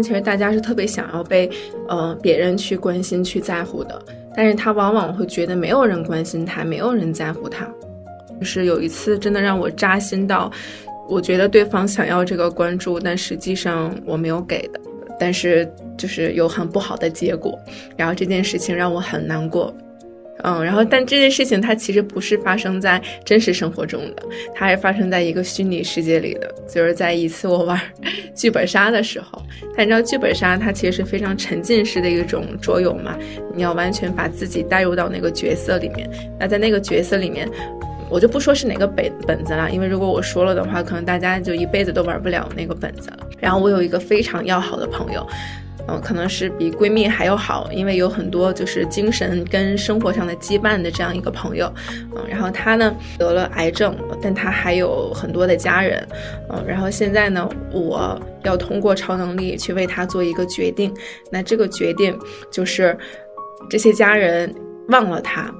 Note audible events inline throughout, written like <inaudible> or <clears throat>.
其实大家是特别想要被，呃，别人去关心、去在乎的，但是他往往会觉得没有人关心他，没有人在乎他。就是有一次真的让我扎心到，我觉得对方想要这个关注，但实际上我没有给的，但是就是有很不好的结果，然后这件事情让我很难过。嗯，然后但这件事情它其实不是发生在真实生活中的，它是发生在一个虚拟世界里的。就是在一次我玩 <laughs> 剧本杀的时候，但你知道剧本杀它其实是非常沉浸式的一种桌游嘛，你要完全把自己带入到那个角色里面。那在那个角色里面，我就不说是哪个本本子了，因为如果我说了的话，可能大家就一辈子都玩不了那个本子了。然后我有一个非常要好的朋友。嗯，可能是比闺蜜还要好，因为有很多就是精神跟生活上的羁绊的这样一个朋友。嗯，然后她呢得了癌症，但她还有很多的家人。嗯，然后现在呢，我要通过超能力去为她做一个决定。那这个决定就是这些家人忘了她。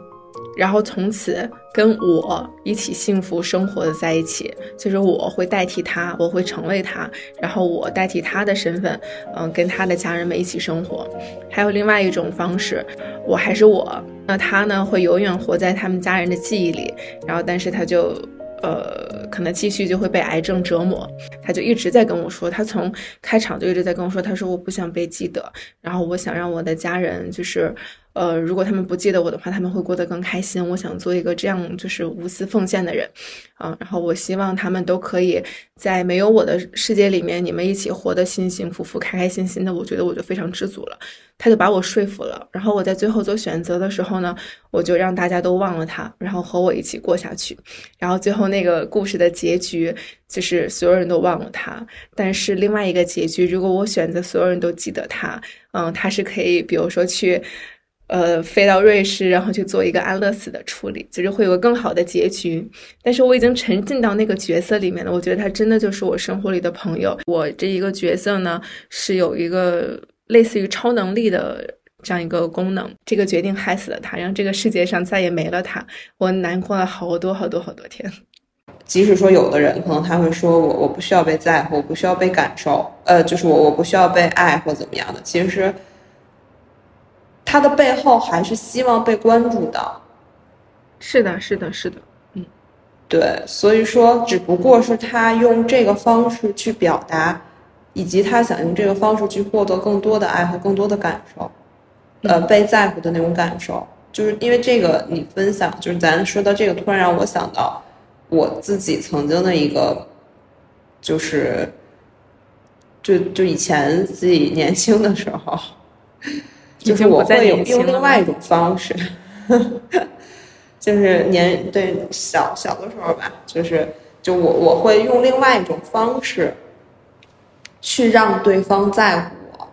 然后从此跟我一起幸福生活的在一起，就是我会代替他，我会成为他，然后我代替他的身份，嗯，跟他的家人们一起生活。还有另外一种方式，我还是我，那他呢会永远活在他们家人的记忆里，然后但是他就。呃，可能继续就会被癌症折磨，他就一直在跟我说，他从开场就一直在跟我说，他说我不想被记得，然后我想让我的家人就是，呃，如果他们不记得我的话，他们会过得更开心。我想做一个这样就是无私奉献的人，啊，然后我希望他们都可以在没有我的世界里面，你们一起活得幸幸福福、开开心心的，我觉得我就非常知足了。他就把我说服了，然后我在最后做选择的时候呢，我就让大家都忘了他，然后和我一起过下去。然后最后那个故事的结局就是所有人都忘了他，但是另外一个结局，如果我选择所有人都记得他，嗯，他是可以，比如说去，呃，飞到瑞士，然后去做一个安乐死的处理，就是会有个更好的结局。但是我已经沉浸到那个角色里面了，我觉得他真的就是我生活里的朋友。我这一个角色呢，是有一个。类似于超能力的这样一个功能，这个决定害死了他，让这个世界上再也没了他。我难过了好多好多好多天。即使说有的人可能他会说我我不需要被在乎，我不需要被感受，呃，就是我我不需要被爱或怎么样的。其实他的背后还是希望被关注到。是的，是的，是的，嗯，对。所以说，只不过是他用这个方式去表达。以及他想用这个方式去获得更多的爱和更多的感受，呃，被在乎的那种感受，就是因为这个你分享，就是咱说到这个，突然让我想到我自己曾经的一个，就是，就就以前自己年轻的时候，就是我会有用另外一种方式，就是年对小小的时候吧，就是就我我会用另外一种方式。去让对方在乎我，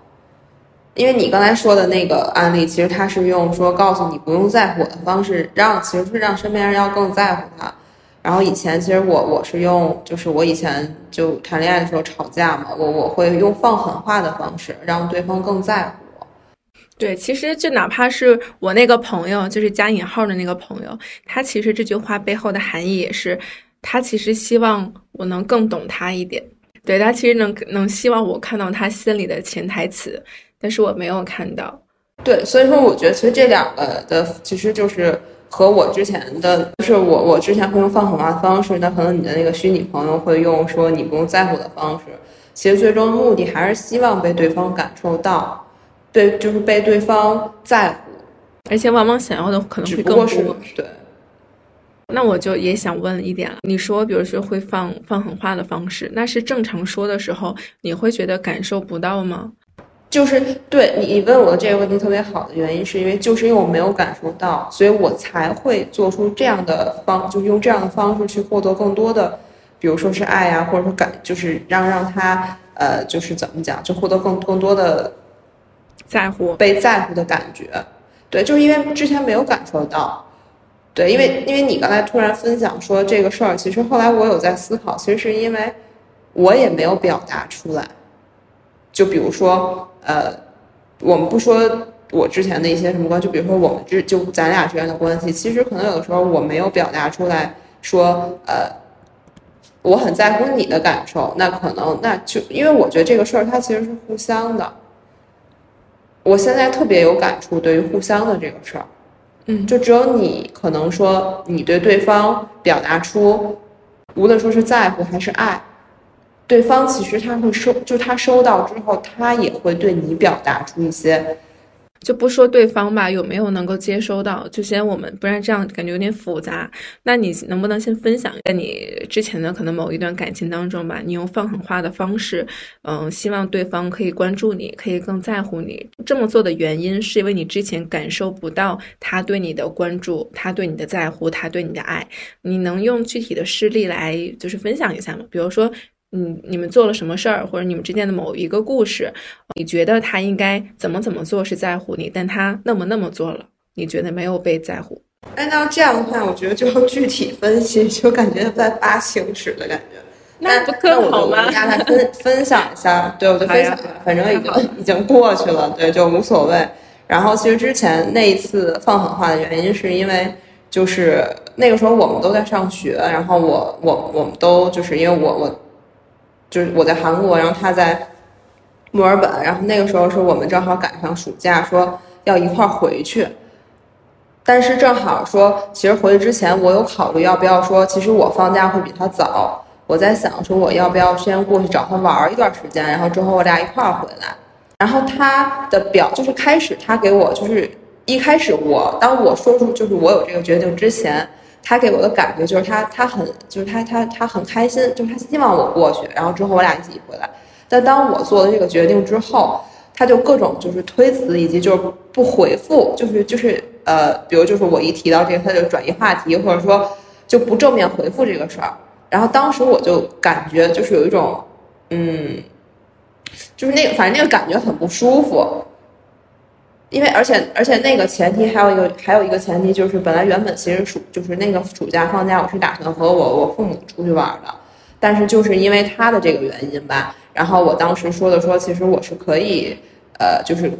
因为你刚才说的那个案例，其实他是用说告诉你不用在乎我的方式，让其实是让身边人要更在乎他。然后以前其实我我是用，就是我以前就谈恋爱的时候吵架嘛，我我会用放狠话的方式让对方更在乎我。对，其实就哪怕是我那个朋友，就是加引号的那个朋友，他其实这句话背后的含义也是，他其实希望我能更懂他一点。对他其实能能希望我看到他心里的潜台词，但是我没有看到。对，所以说我觉得其实这两个的其实就是和我之前的，就是我我之前会用放狠话的方式，那可能你的那个虚拟朋友会用说你不用在乎的方式。其实最终目的还是希望被对方感受到，对，就是被对方在乎，而且往往想要的可能会更多。对。那我就也想问一点了，你说，比如说会放放狠话的方式，那是正常说的时候，你会觉得感受不到吗？就是对你你问我的这个问题特别好的原因，是因为就是因为我没有感受到，所以我才会做出这样的方，就是用这样的方式去获得更多的，比如说是爱啊，或者说感，就是让让他呃，就是怎么讲，就获得更更多的在乎、被在乎的感觉。对，就是因为之前没有感受到。对，因为因为你刚才突然分享说这个事儿，其实后来我有在思考，其实是因为我也没有表达出来。就比如说，呃，我们不说我之前的一些什么关系，就比如说我们之就咱俩之间的关系，其实可能有的时候我没有表达出来说，呃，我很在乎你的感受，那可能那就因为我觉得这个事儿它其实是互相的。我现在特别有感触，对于互相的这个事儿，嗯，就只有你可能说你对对方表达出，无论说是在乎还是爱，对方其实他会收，就他收到之后，他也会对你表达出一些。就不说对方吧，有没有能够接收到？就先我们，不然这样感觉有点复杂。那你能不能先分享在你之前的可能某一段感情当中吧？你用放狠话的方式，嗯，希望对方可以关注你，可以更在乎你。这么做的原因是因为你之前感受不到他对你的关注，他对你的在乎，他对你的爱。你能用具体的事例来就是分享一下吗？比如说。嗯，你们做了什么事儿，或者你们之间的某一个故事，你觉得他应该怎么怎么做是在乎你，但他那么那么做了，你觉得没有被在乎？按照这样的话，我觉得就要具体分析，就感觉在发情史的感觉。那不更好吗？大家来分分享一下，对，我就分享，反正已经已经过去了，对，就无所谓。然后其实之前那一次放狠话的原因，是因为就是那个时候我们都在上学，然后我我我们都就是因为我我。就是我在韩国，然后他在墨尔本，然后那个时候是我们正好赶上暑假，说要一块儿回去。但是正好说，其实回去之前我有考虑要不要说，其实我放假会比他早。我在想说，我要不要先过去找他玩一段时间，然后之后我俩一块儿回来。然后他的表就是开始他给我就是一开始我当我说出就是我有这个决定之前。他给我的感觉就是他他很就是他他他很开心，就是他希望我过去，然后之后我俩一起回来。但当我做了这个决定之后，他就各种就是推辞，以及就是不回复，就是就是呃，比如就是我一提到这个，他就转移话题，或者说就不正面回复这个事儿。然后当时我就感觉就是有一种嗯，就是那个反正那个感觉很不舒服。因为而且而且那个前提还有一个还有一个前提就是本来原本其实暑就是那个暑假放假我是打算和我我父母出去玩的，但是就是因为他的这个原因吧，然后我当时说的说其实我是可以呃就是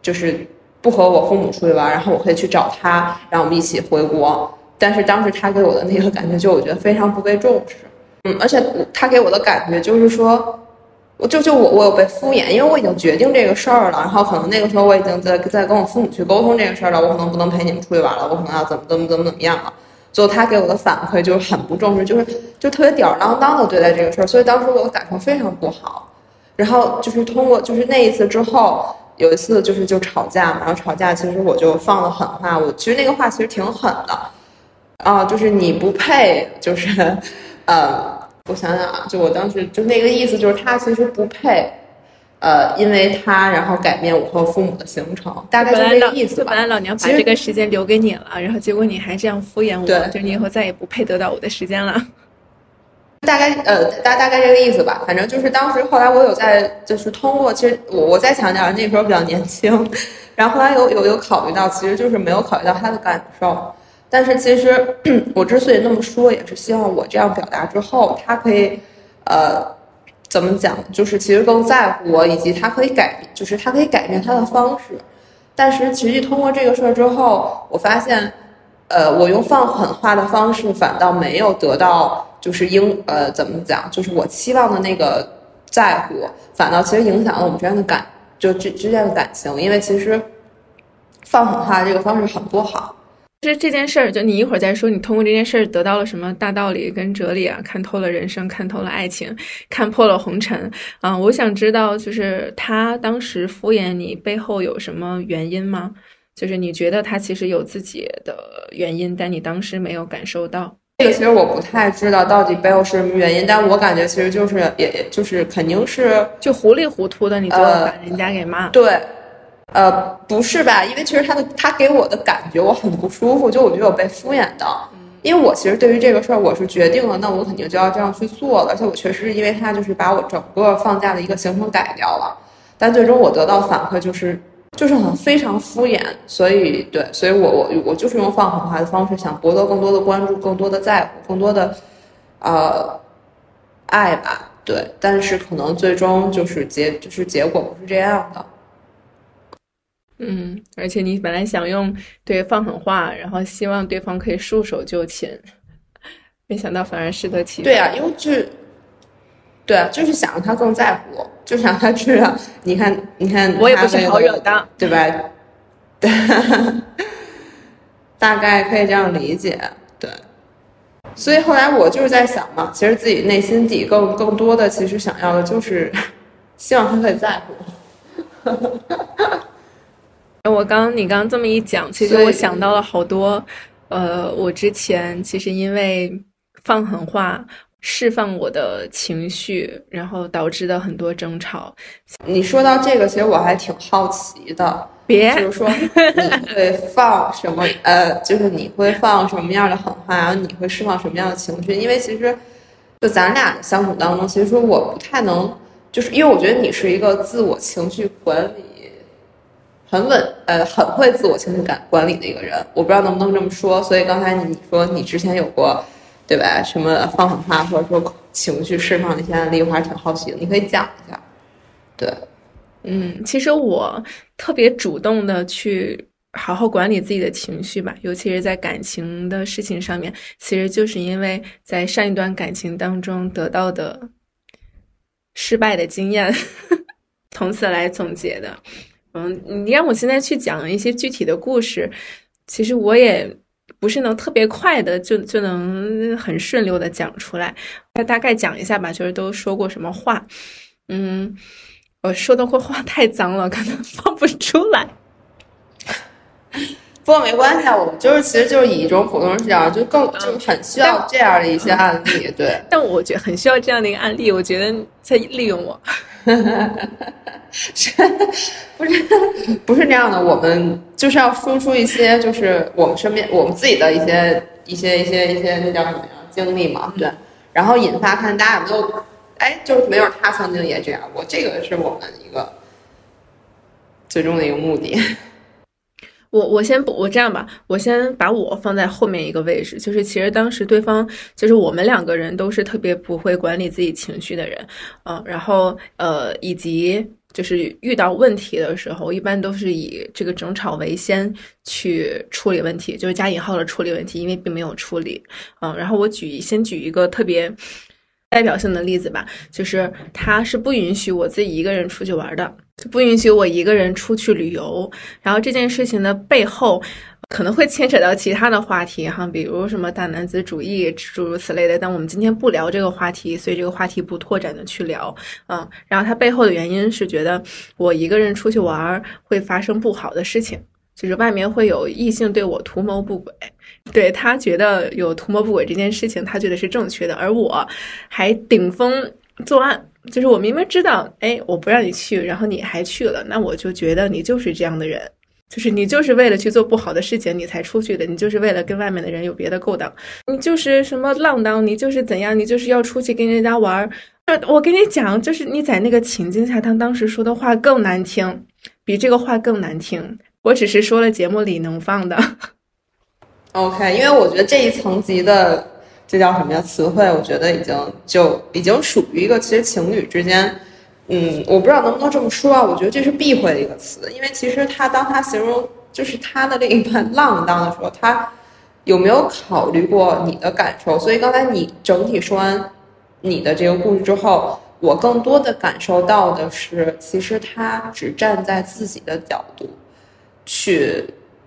就是不和我父母出去玩，然后我可以去找他，然后我们一起回国。但是当时他给我的那个感觉就我觉得非常不被重视，嗯，而且他给我的感觉就是说。我就就我我有被敷衍，因为我已经决定这个事儿了，然后可能那个时候我已经在在跟我父母去沟通这个事儿了，我可能不能陪你们出去玩了，我可能要怎么怎么怎么怎么样了。最后他给我的反馈就是很不重视，就是就特别吊儿郎当的对待这个事儿，所以当时我的感受非常不好。然后就是通过就是那一次之后，有一次就是就吵架嘛，然后吵架其实我就放了狠话，我其实那个话其实挺狠的，啊，就是你不配，就是呃。我想想啊，就我当时就那个意思，就是他其实不配，呃，因为他然后改变我和父母的行程，大概就这个意思吧。本来老娘把这个时间留给你了，然后结果你还这样敷衍我，就你以后再也不配得到我的时间了。大概呃大大概这个意思吧，反正就是当时后来我有在就是通过，其实我我再强调，那时候比较年轻，<laughs> 然后后来有有有考虑到，其实就是没有考虑到他的感受。但是其实 <clears throat> 我之所以那么说，也是希望我这样表达之后，他可以，呃，怎么讲？就是其实更在乎我，以及他可以改，就是他可以改变他的方式。但是实际通过这个事儿之后，我发现，呃，我用放狠话的方式，反倒没有得到，就是应呃怎么讲？就是我期望的那个在乎，反倒其实影响了我们之间的感，就之之间的感情。因为其实放狠话这个方式很不好。其实这件事儿，就你一会儿再说，你通过这件事儿得到了什么大道理跟哲理啊？看透了人生，看透了爱情，看破了红尘啊！我想知道，就是他当时敷衍你背后有什么原因吗？就是你觉得他其实有自己的原因，但你当时没有感受到。这个其实我不太知道到底背后是什么原因，但我感觉其实就是，也就是肯定是就糊里糊涂的，你就把人家给骂。对。呃，不是吧？因为其实他的他给我的感觉我很不舒服，就我觉得我被敷衍到。因为我其实对于这个事儿我是决定了，那我肯定就要这样去做了。而且我确实是因为他就是把我整个放假的一个行程改掉了，但最终我得到反馈就是就是很非常敷衍。所以对，所以我我我就是用放狠话的方式想博得更多的关注、更多的在乎、更多的呃爱吧。对，但是可能最终就是结就是结果不是这样的。嗯，而且你本来想用对放狠话，然后希望对方可以束手就擒，<laughs> 没想到反而适得其反。对啊，因为就是，对啊，就是想让他更在乎我，就想让他知道，你看，你看，我也不是好惹的，对吧？对，<laughs> 大概可以这样理解，对。所以后来我就是在想嘛，其实自己内心底更更多的，其实想要的就是 <laughs> 希望他可以在乎。我刚你刚这么一讲，其实我想到了好多，呃，我之前其实因为放狠话释放我的情绪，然后导致的很多争吵。你说到这个，其实我还挺好奇的，别就是说你会放什么？呃，就是你会放什么样的狠话，然后你会释放什么样的情绪？因为其实就咱俩相处当中，其实说我不太能，就是因为我觉得你是一个自我情绪管理很稳，呃，很会自我情绪感管理的一个人。我不知道能不能这么说，所以刚才你说你之前有过，对吧？什么放狠话或者说情绪释放的一些案例，我还是挺好奇的，你可以讲一下。对，嗯，其实我特别主动的去好好管理自己的情绪吧，尤其是在感情的事情上面，其实就是因为在上一段感情当中得到的失败的经验，<laughs> 从此来总结的。嗯，你让我现在去讲一些具体的故事，其实我也不是能特别快的就就能很顺溜的讲出来。大大概讲一下吧，就是都说过什么话，嗯。我说的会话太脏了，可能放不出来。不过没关系啊，我就是其实就是以一种普通人视角，就更就很需要这样的一些案例，对。但我觉得很需要这样的一个案例，我觉得在利用我。是，不是不是这样的，我们就是要输出一些，就是我们身边我们自己的一些一些一些一些那叫什么呀经历嘛，对。然后引发看大家有没有，哎，就是没有他曾经也这样过，这个是我们一个最终的一个目的。我我先不我这样吧，我先把我放在后面一个位置，就是其实当时对方就是我们两个人都是特别不会管理自己情绪的人，嗯，然后呃以及就是遇到问题的时候，一般都是以这个争吵为先去处理问题，就是加引号的处理问题，因为并没有处理，嗯，然后我举先举一个特别代表性的例子吧，就是他是不允许我自己一个人出去玩的。不允许我一个人出去旅游，然后这件事情的背后可能会牵扯到其他的话题哈，比如什么大男子主义诸如此类的。但我们今天不聊这个话题，所以这个话题不拓展的去聊。嗯，然后他背后的原因是觉得我一个人出去玩会发生不好的事情，就是外面会有异性对我图谋不轨。对他觉得有图谋不轨这件事情，他觉得是正确的，而我还顶风作案。就是我明明知道，哎，我不让你去，然后你还去了，那我就觉得你就是这样的人，就是你就是为了去做不好的事情你才出去的，你就是为了跟外面的人有别的勾当，你就是什么浪荡，你就是怎样，你就是要出去跟人家玩儿。我跟你讲，就是你在那个情境下，他当时说的话更难听，比这个话更难听。我只是说了节目里能放的。OK，因为我觉得这一层级的。这叫什么呀？词汇，我觉得已经就已经属于一个其实情侣之间，嗯，我不知道能不能这么说啊。我觉得这是避讳的一个词，因为其实他当他形容就是他的另一半浪荡的时候，他有没有考虑过你的感受？所以刚才你整体说完你的这个故事之后，我更多的感受到的是，其实他只站在自己的角度去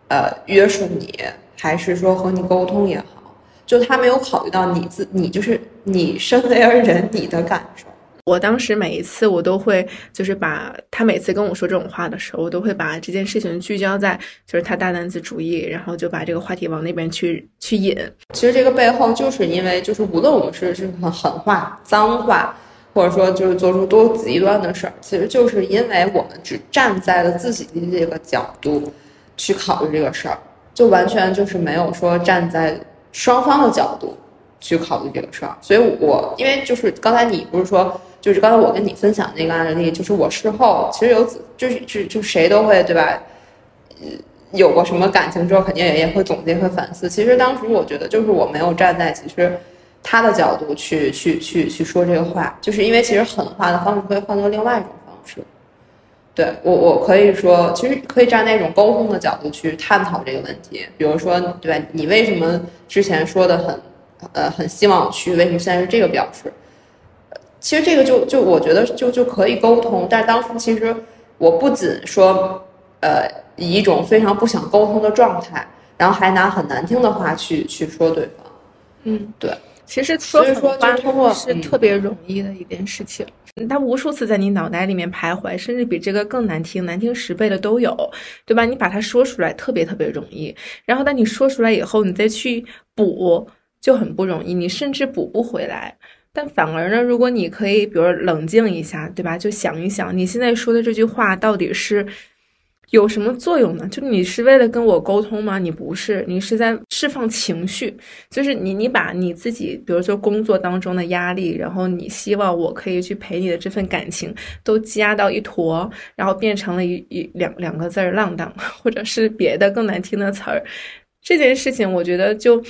呃约束你，还是说和你沟通也好。就他没有考虑到你自你就是你身为而人你的感受。我当时每一次我都会就是把他每次跟我说这种话的时候，我都会把这件事情聚焦在就是他大男子主义，然后就把这个话题往那边去去引。其实这个背后就是因为就是无论我们是是很狠话、脏话，或者说就是做出多极端的事儿，其实就是因为我们只站在了自己的这个角度去考虑这个事儿，就完全就是没有说站在。双方的角度去考虑这个事儿，所以我因为就是刚才你不是说，就是刚才我跟你分享那个案例，就是我事后其实有就是就就谁都会对吧？有过什么感情之后，肯定也也会总结和反思。其实当时我觉得就是我没有站在其实他的角度去去去去说这个话，就是因为其实狠话的方式可以换做另外一种方式。对我，我可以说，其实可以站在一种沟通的角度去探讨这个问题。比如说，对吧？你为什么之前说的很呃很希望去，为什么现在是这个表示？其实这个就就我觉得就就可以沟通，但是当时其实我不仅说，呃，以一种非常不想沟通的状态，然后还拿很难听的话去去说对方。嗯，对。其实说狠话是特别容易的一件事情，它无数次在你脑袋里面徘徊，甚至比这个更难听、难听十倍的都有，对吧？你把它说出来特别特别容易，然后当你说出来以后，你再去补就很不容易，你甚至补不回来。但反而呢，如果你可以，比如冷静一下，对吧？就想一想，你现在说的这句话到底是有什么作用呢？就你是为了跟我沟通吗？你不是，你是在释放情绪。就是你，你把你自己，比如说工作当中的压力，然后你希望我可以去陪你的这份感情，都积压到一坨，然后变成了一一两两个字儿浪荡，或者是别的更难听的词儿。这件事情，我觉得就。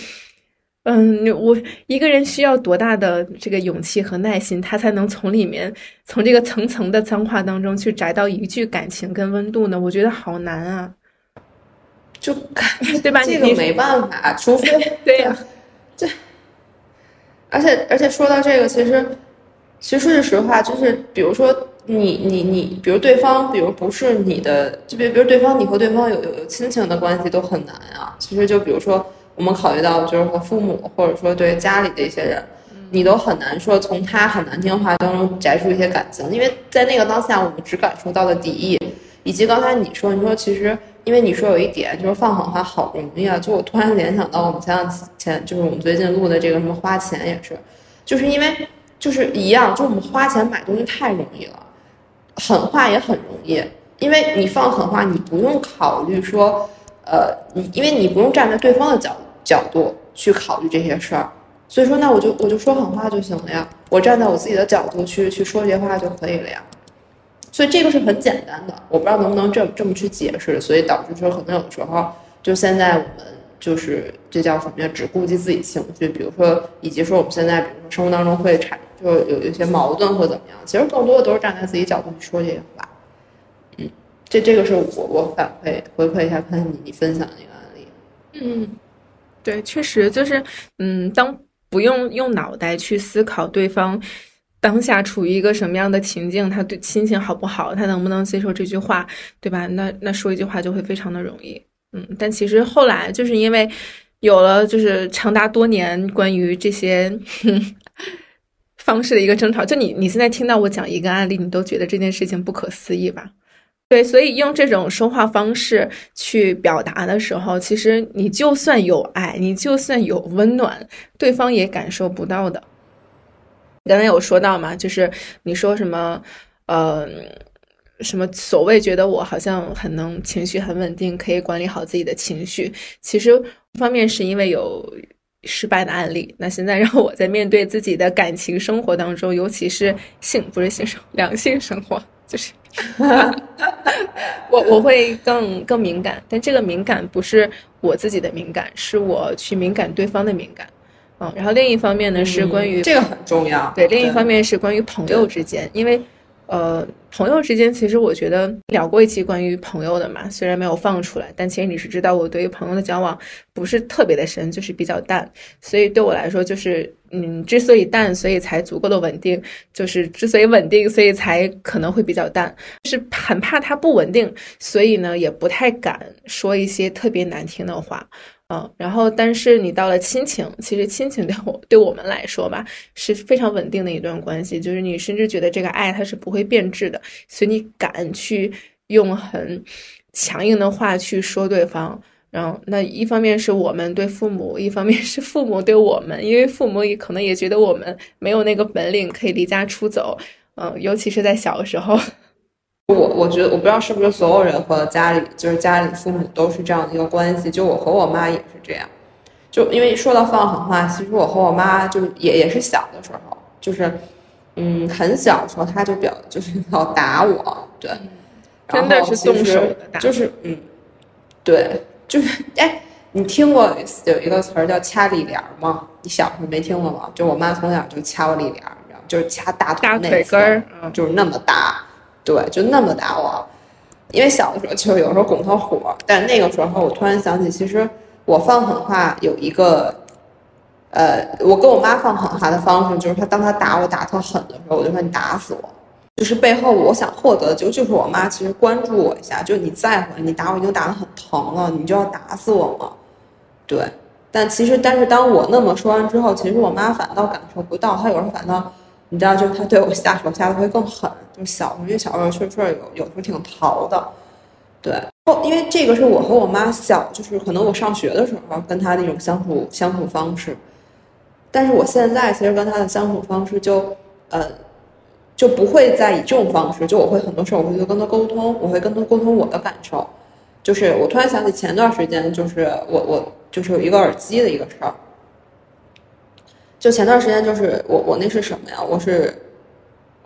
嗯，我一个人需要多大的这个勇气和耐心，他才能从里面，从这个层层的脏话当中去摘到一句感情跟温度呢？我觉得好难啊，就 <laughs> 对吧？这个没办法，除非 <laughs> 对呀，<laughs> 这，而且而且说到这个，其实其实说句实话，就是比如说你你你，比如对方，比如不是你的，就比比如对方，你和对方有有有亲情的关系都很难啊。其实就比如说。我们考虑到就是和父母，或者说对家里的一些人，你都很难说从他很难听话当中摘出一些感情，因为在那个当下，我们只感受到了敌意，以及刚才你说，你说其实，因为你说有一点就是放狠话好容易啊，就我突然联想到我们前两前就是我们最近录的这个什么花钱也是，就是因为就是一样，就我们花钱买东西太容易了，狠话也很容易，因为你放狠话，你不用考虑说，呃，你因为你不用站在对方的角度。角度去考虑这些事儿，所以说那我就我就说狠话就行了呀，我站在我自己的角度去去说这些话就可以了呀，所以这个是很简单的，我不知道能不能这这么去解释，所以导致说可能有的时候就现在我们就是这叫什么呀，只顾及自己情绪，比如说以及说我们现在比如说生活当中会产就有一些矛盾或怎么样，其实更多的都是站在自己角度去说这些话，嗯，这这个是我我反馈回馈一下，看你你分享的一个案例，嗯。对，确实就是，嗯，当不用用脑袋去思考对方当下处于一个什么样的情境，他对心情好不好，他能不能接受这句话，对吧？那那说一句话就会非常的容易，嗯。但其实后来就是因为有了就是长达多年关于这些方式的一个争吵，就你你现在听到我讲一个案例，你都觉得这件事情不可思议吧？对，所以用这种说话方式去表达的时候，其实你就算有爱，你就算有温暖，对方也感受不到的。刚才有说到嘛，就是你说什么，呃，什么所谓觉得我好像很能情绪很稳定，可以管理好自己的情绪，其实方面是因为有失败的案例。那现在 <laughs> 让我在面对自己的感情生活当中，尤其是性不是性生两性生活，就是。<laughs> 我我会更更敏感，但这个敏感不是我自己的敏感，是我去敏感对方的敏感。嗯，然后另一方面呢是关于这个很重要，对，另一方面是关于朋友之间，因为。呃，朋友之间，其实我觉得聊过一期关于朋友的嘛，虽然没有放出来，但其实你是知道我对于朋友的交往不是特别的深，就是比较淡，所以对我来说，就是嗯，之所以淡，所以才足够的稳定，就是之所以稳定，所以才可能会比较淡，是很怕它不稳定，所以呢，也不太敢说一些特别难听的话。嗯，然后，但是你到了亲情，其实亲情对我对我们来说吧，是非常稳定的一段关系，就是你甚至觉得这个爱它是不会变质的，所以你敢去用很强硬的话去说对方。然后，那一方面是我们对父母，一方面是父母对我们，因为父母也可能也觉得我们没有那个本领可以离家出走。嗯，尤其是在小时候。我我觉得我不知道是不是所有人和家里就是家里父母都是这样的一个关系，就我和我妈也是这样，就因为说到放狠话，其实我和我妈就也也是小的时候，就是嗯很小的时候，她就表就是 <laughs> 老打我，对，真的是动手打，就是嗯，对，就是 <laughs> 哎，你听过有一个词儿叫掐里帘吗？你小时候没听过吗？就我妈从小就掐我里帘，你知道，就是掐大腿腿根儿，就是那么大。对，就那么打我，因为小的时候就有时候拱他火，但那个时候我突然想起，其实我放狠话有一个呃，我跟我妈放狠话的方式，就是她当她打我打特狠的时候，我就说你打死我。就是背后我想获得的，就就是我妈其实关注我一下，就你在乎，你打我已经打得很疼了，你就要打死我吗？对。但其实，但是当我那么说完之后，其实我妈反倒感受不到，她有时候反倒，你知道，就是她对我下手下的会更狠。小，因为小时候确实有有时候挺淘的，对。后因为这个是我和我妈小，就是可能我上学的时候跟她那种相处相处方式。但是我现在其实跟她的相处方式就，呃，就不会再以这种方式。就我会很多事儿，我会跟她沟通，我会跟她沟通我的感受。就是我突然想起前段时间，就是我我。就是有一个耳机的一个事儿，就前段时间就是我我那是什么呀？我是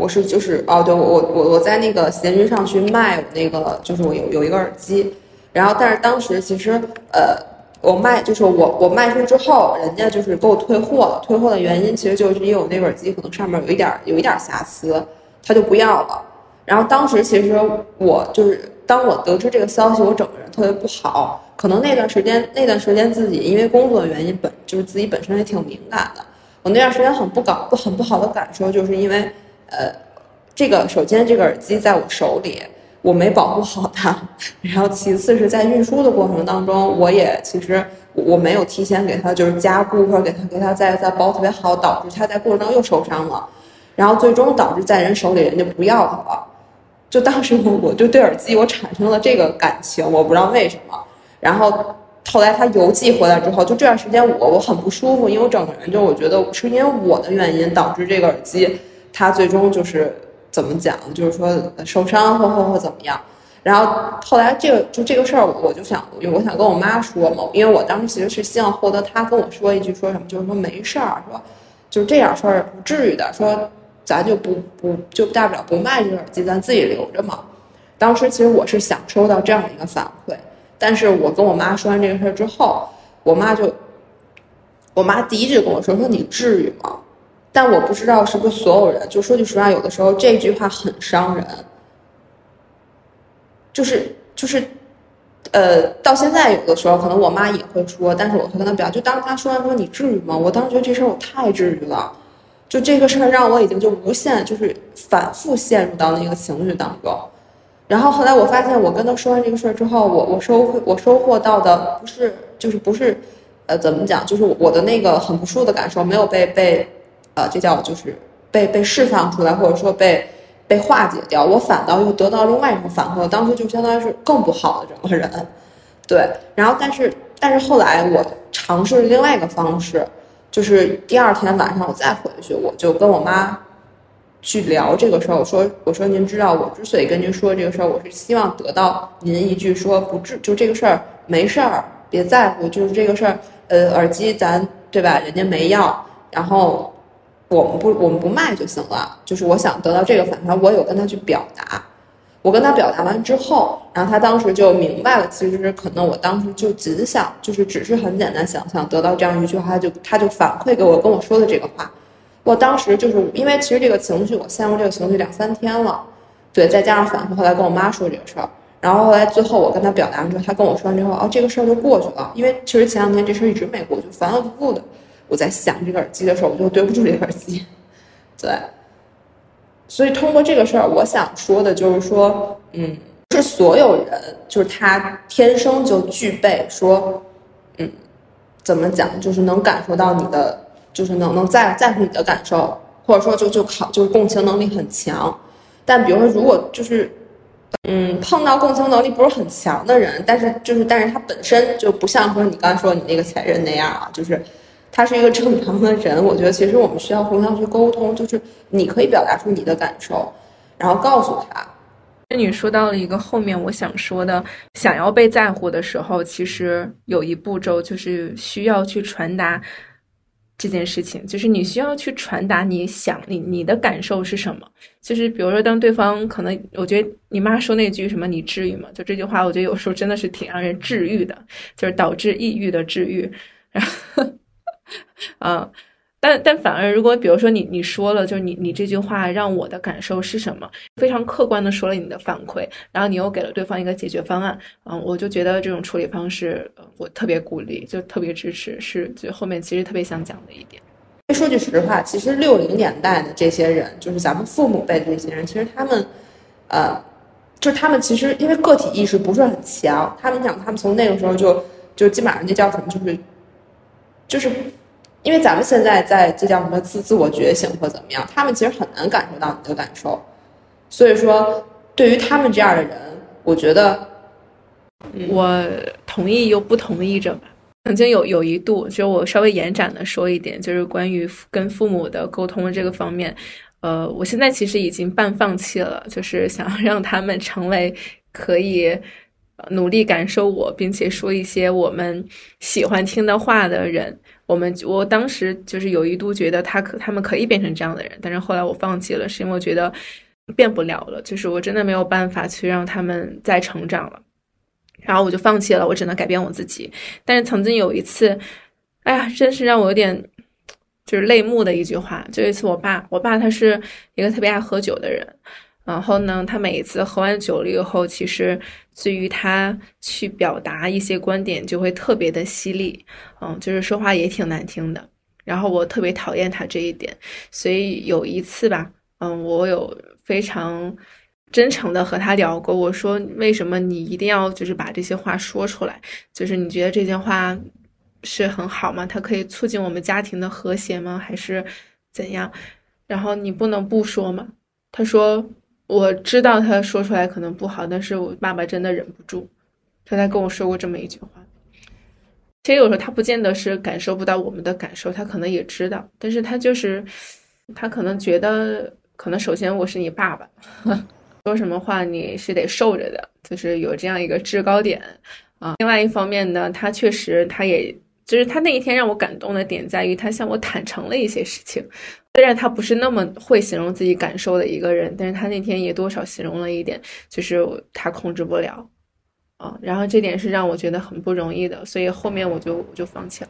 我是就是哦，对我我我在那个闲鱼上去卖我那个就是我有有一个耳机，然后但是当时其实呃我卖就是我我卖出之后，人家就是给我退货了。退货的原因其实就是因为我那个耳机可能上面有一点有一点瑕疵，他就不要了。然后当时其实我就是当我得知这个消息，我整个人特别不好。可能那段时间，那段时间自己因为工作的原因，本就是自己本身也挺敏感的。我那段时间很不搞不很不好的感受，就是因为，呃，这个首先这个耳机在我手里，我没保护好它，<laughs> 然后其次是在运输的过程当中，我也其实我没有提前给它就是加固或者给它给它再再包特别好，导致它在过程当中又受伤了，然后最终导致在人手里人家不要它了。就当时我我就对耳机我产生了这个感情，我不知道为什么。然后后来他邮寄回来之后，就这段时间我我很不舒服，因为我整个人就我觉得是因为我的原因导致这个耳机他最终就是怎么讲，就是说受伤或或或怎么样。然后后来这个就这个事儿，我就想，我想跟我妈说嘛，因为我当时其实是希望获得她跟我说一句说什么，就是说没事儿，说就这点事儿不至于的，说咱就不不就大不了不卖这个耳机，咱自己留着嘛。当时其实我是想收到这样的一个反馈。但是我跟我妈说完这个事儿之后，我妈就，我妈第一句跟我说说你至于吗？但我不知道是不是所有人，就说句实话，有的时候这句话很伤人。就是就是，呃，到现在有的时候可能我妈也会说，但是我会跟她表，就当她说完说你至于吗？我当时觉得这事儿我太至于了，就这个事儿让我已经就无限就是反复陷入到那个情绪当中。然后后来我发现，我跟他说完这个事儿之后，我我收我收获到的不是就是不是，呃，怎么讲？就是我的那个很不舒服的感受没有被被，呃，这叫就是被被释放出来，或者说被被化解掉。我反倒又得到另外一种反馈，我当时就相当于是更不好的整个人。对，然后但是但是后来我尝试另外一个方式，就是第二天晚上我再回去，我就跟我妈。去聊这个事儿，我说我说您知道，我之所以跟您说这个事儿，我是希望得到您一句说不治，就这个事儿没事儿，别在乎，就是这个事儿，呃，耳机咱对吧，人家没要，然后我们不我们不卖就行了，就是我想得到这个反馈，我有跟他去表达，我跟他表达完之后，然后他当时就明白了，其实可能我当时就只想就是只是很简单想想得到这样一句话，就他就反馈给我跟我说的这个话。我当时就是因为其实这个情绪，我陷入这个情绪两三天了，对，再加上反复后来跟我妈说这个事儿，然后后来最后我跟她表达完之后，她跟我说完之后，哦，这个事儿就过去了。因为其实前两天这事儿一直没过去，反反复复的我在想这个耳机的时候，我就对不住这个耳机，对。所以通过这个事儿，我想说的就是说，嗯，是所有人就是他天生就具备说，嗯，怎么讲，就是能感受到你的。就是能能在在乎你的感受，或者说就就考就是共情能力很强，但比如说如果就是，嗯，碰到共情能力不是很强的人，但是就是但是他本身就不像说你刚才说你那个前任那样啊，就是他是一个正常的人，<laughs> 我觉得其实我们需要互相去沟通，就是你可以表达出你的感受，然后告诉他。那你说到了一个后面我想说的，想要被在乎的时候，其实有一步骤就是需要去传达。这件事情就是你需要去传达你想你你的感受是什么？就是比如说，当对方可能，我觉得你妈说那句什么“你治愈吗”？就这句话，我觉得有时候真的是挺让人治愈的，就是导致抑郁的治愈。然后，嗯，但但反而，如果比如说你你说了，就是你你这句话让我的感受是什么？非常客观的说了你的反馈，然后你又给了对方一个解决方案，嗯，我就觉得这种处理方式，我特别鼓励，就特别支持，是就后面其实特别想讲的一点。说句实话，其实六零年代的这些人，就是咱们父母辈的这些人，其实他们，呃，就是他们其实因为个体意识不是很强，他们讲他们从那个时候就就基本上那叫什么，就是就是。因为咱们现在在这叫什么自自我觉醒或怎么样，他们其实很难感受到你的感受，所以说对于他们这样的人，我觉得我同意又不同意着吧。曾经有有一度，就我稍微延展的说一点，就是关于跟父母的沟通这个方面，呃，我现在其实已经半放弃了，就是想要 <laughs> 让他们成为可以努力感受我，并且说一些我们喜欢听的话的人。我们我当时就是有一度觉得他可他们可以变成这样的人，但是后来我放弃了，是因为我觉得变不了了，就是我真的没有办法去让他们再成长了，然后我就放弃了，我只能改变我自己。但是曾经有一次，哎呀，真是让我有点就是泪目的一句话，就一次我爸，我爸他是一个特别爱喝酒的人。然后呢，他每一次喝完酒了以后，其实对于他去表达一些观点就会特别的犀利，嗯，就是说话也挺难听的。然后我特别讨厌他这一点，所以有一次吧，嗯，我有非常真诚的和他聊过，我说为什么你一定要就是把这些话说出来？就是你觉得这些话是很好吗？它可以促进我们家庭的和谐吗？还是怎样？然后你不能不说吗？他说。我知道他说出来可能不好，但是我爸爸真的忍不住，他才跟我说过这么一句话。其实有时候他不见得是感受不到我们的感受，他可能也知道，但是他就是他可能觉得，可能首先我是你爸爸，<laughs> 说什么话你是得受着的，就是有这样一个制高点啊。另外一方面呢，他确实他也就是他那一天让我感动的点在于他向我坦诚了一些事情。虽然他不是那么会形容自己感受的一个人，但是他那天也多少形容了一点，就是他控制不了，啊，然后这点是让我觉得很不容易的，所以后面我就我就放弃了。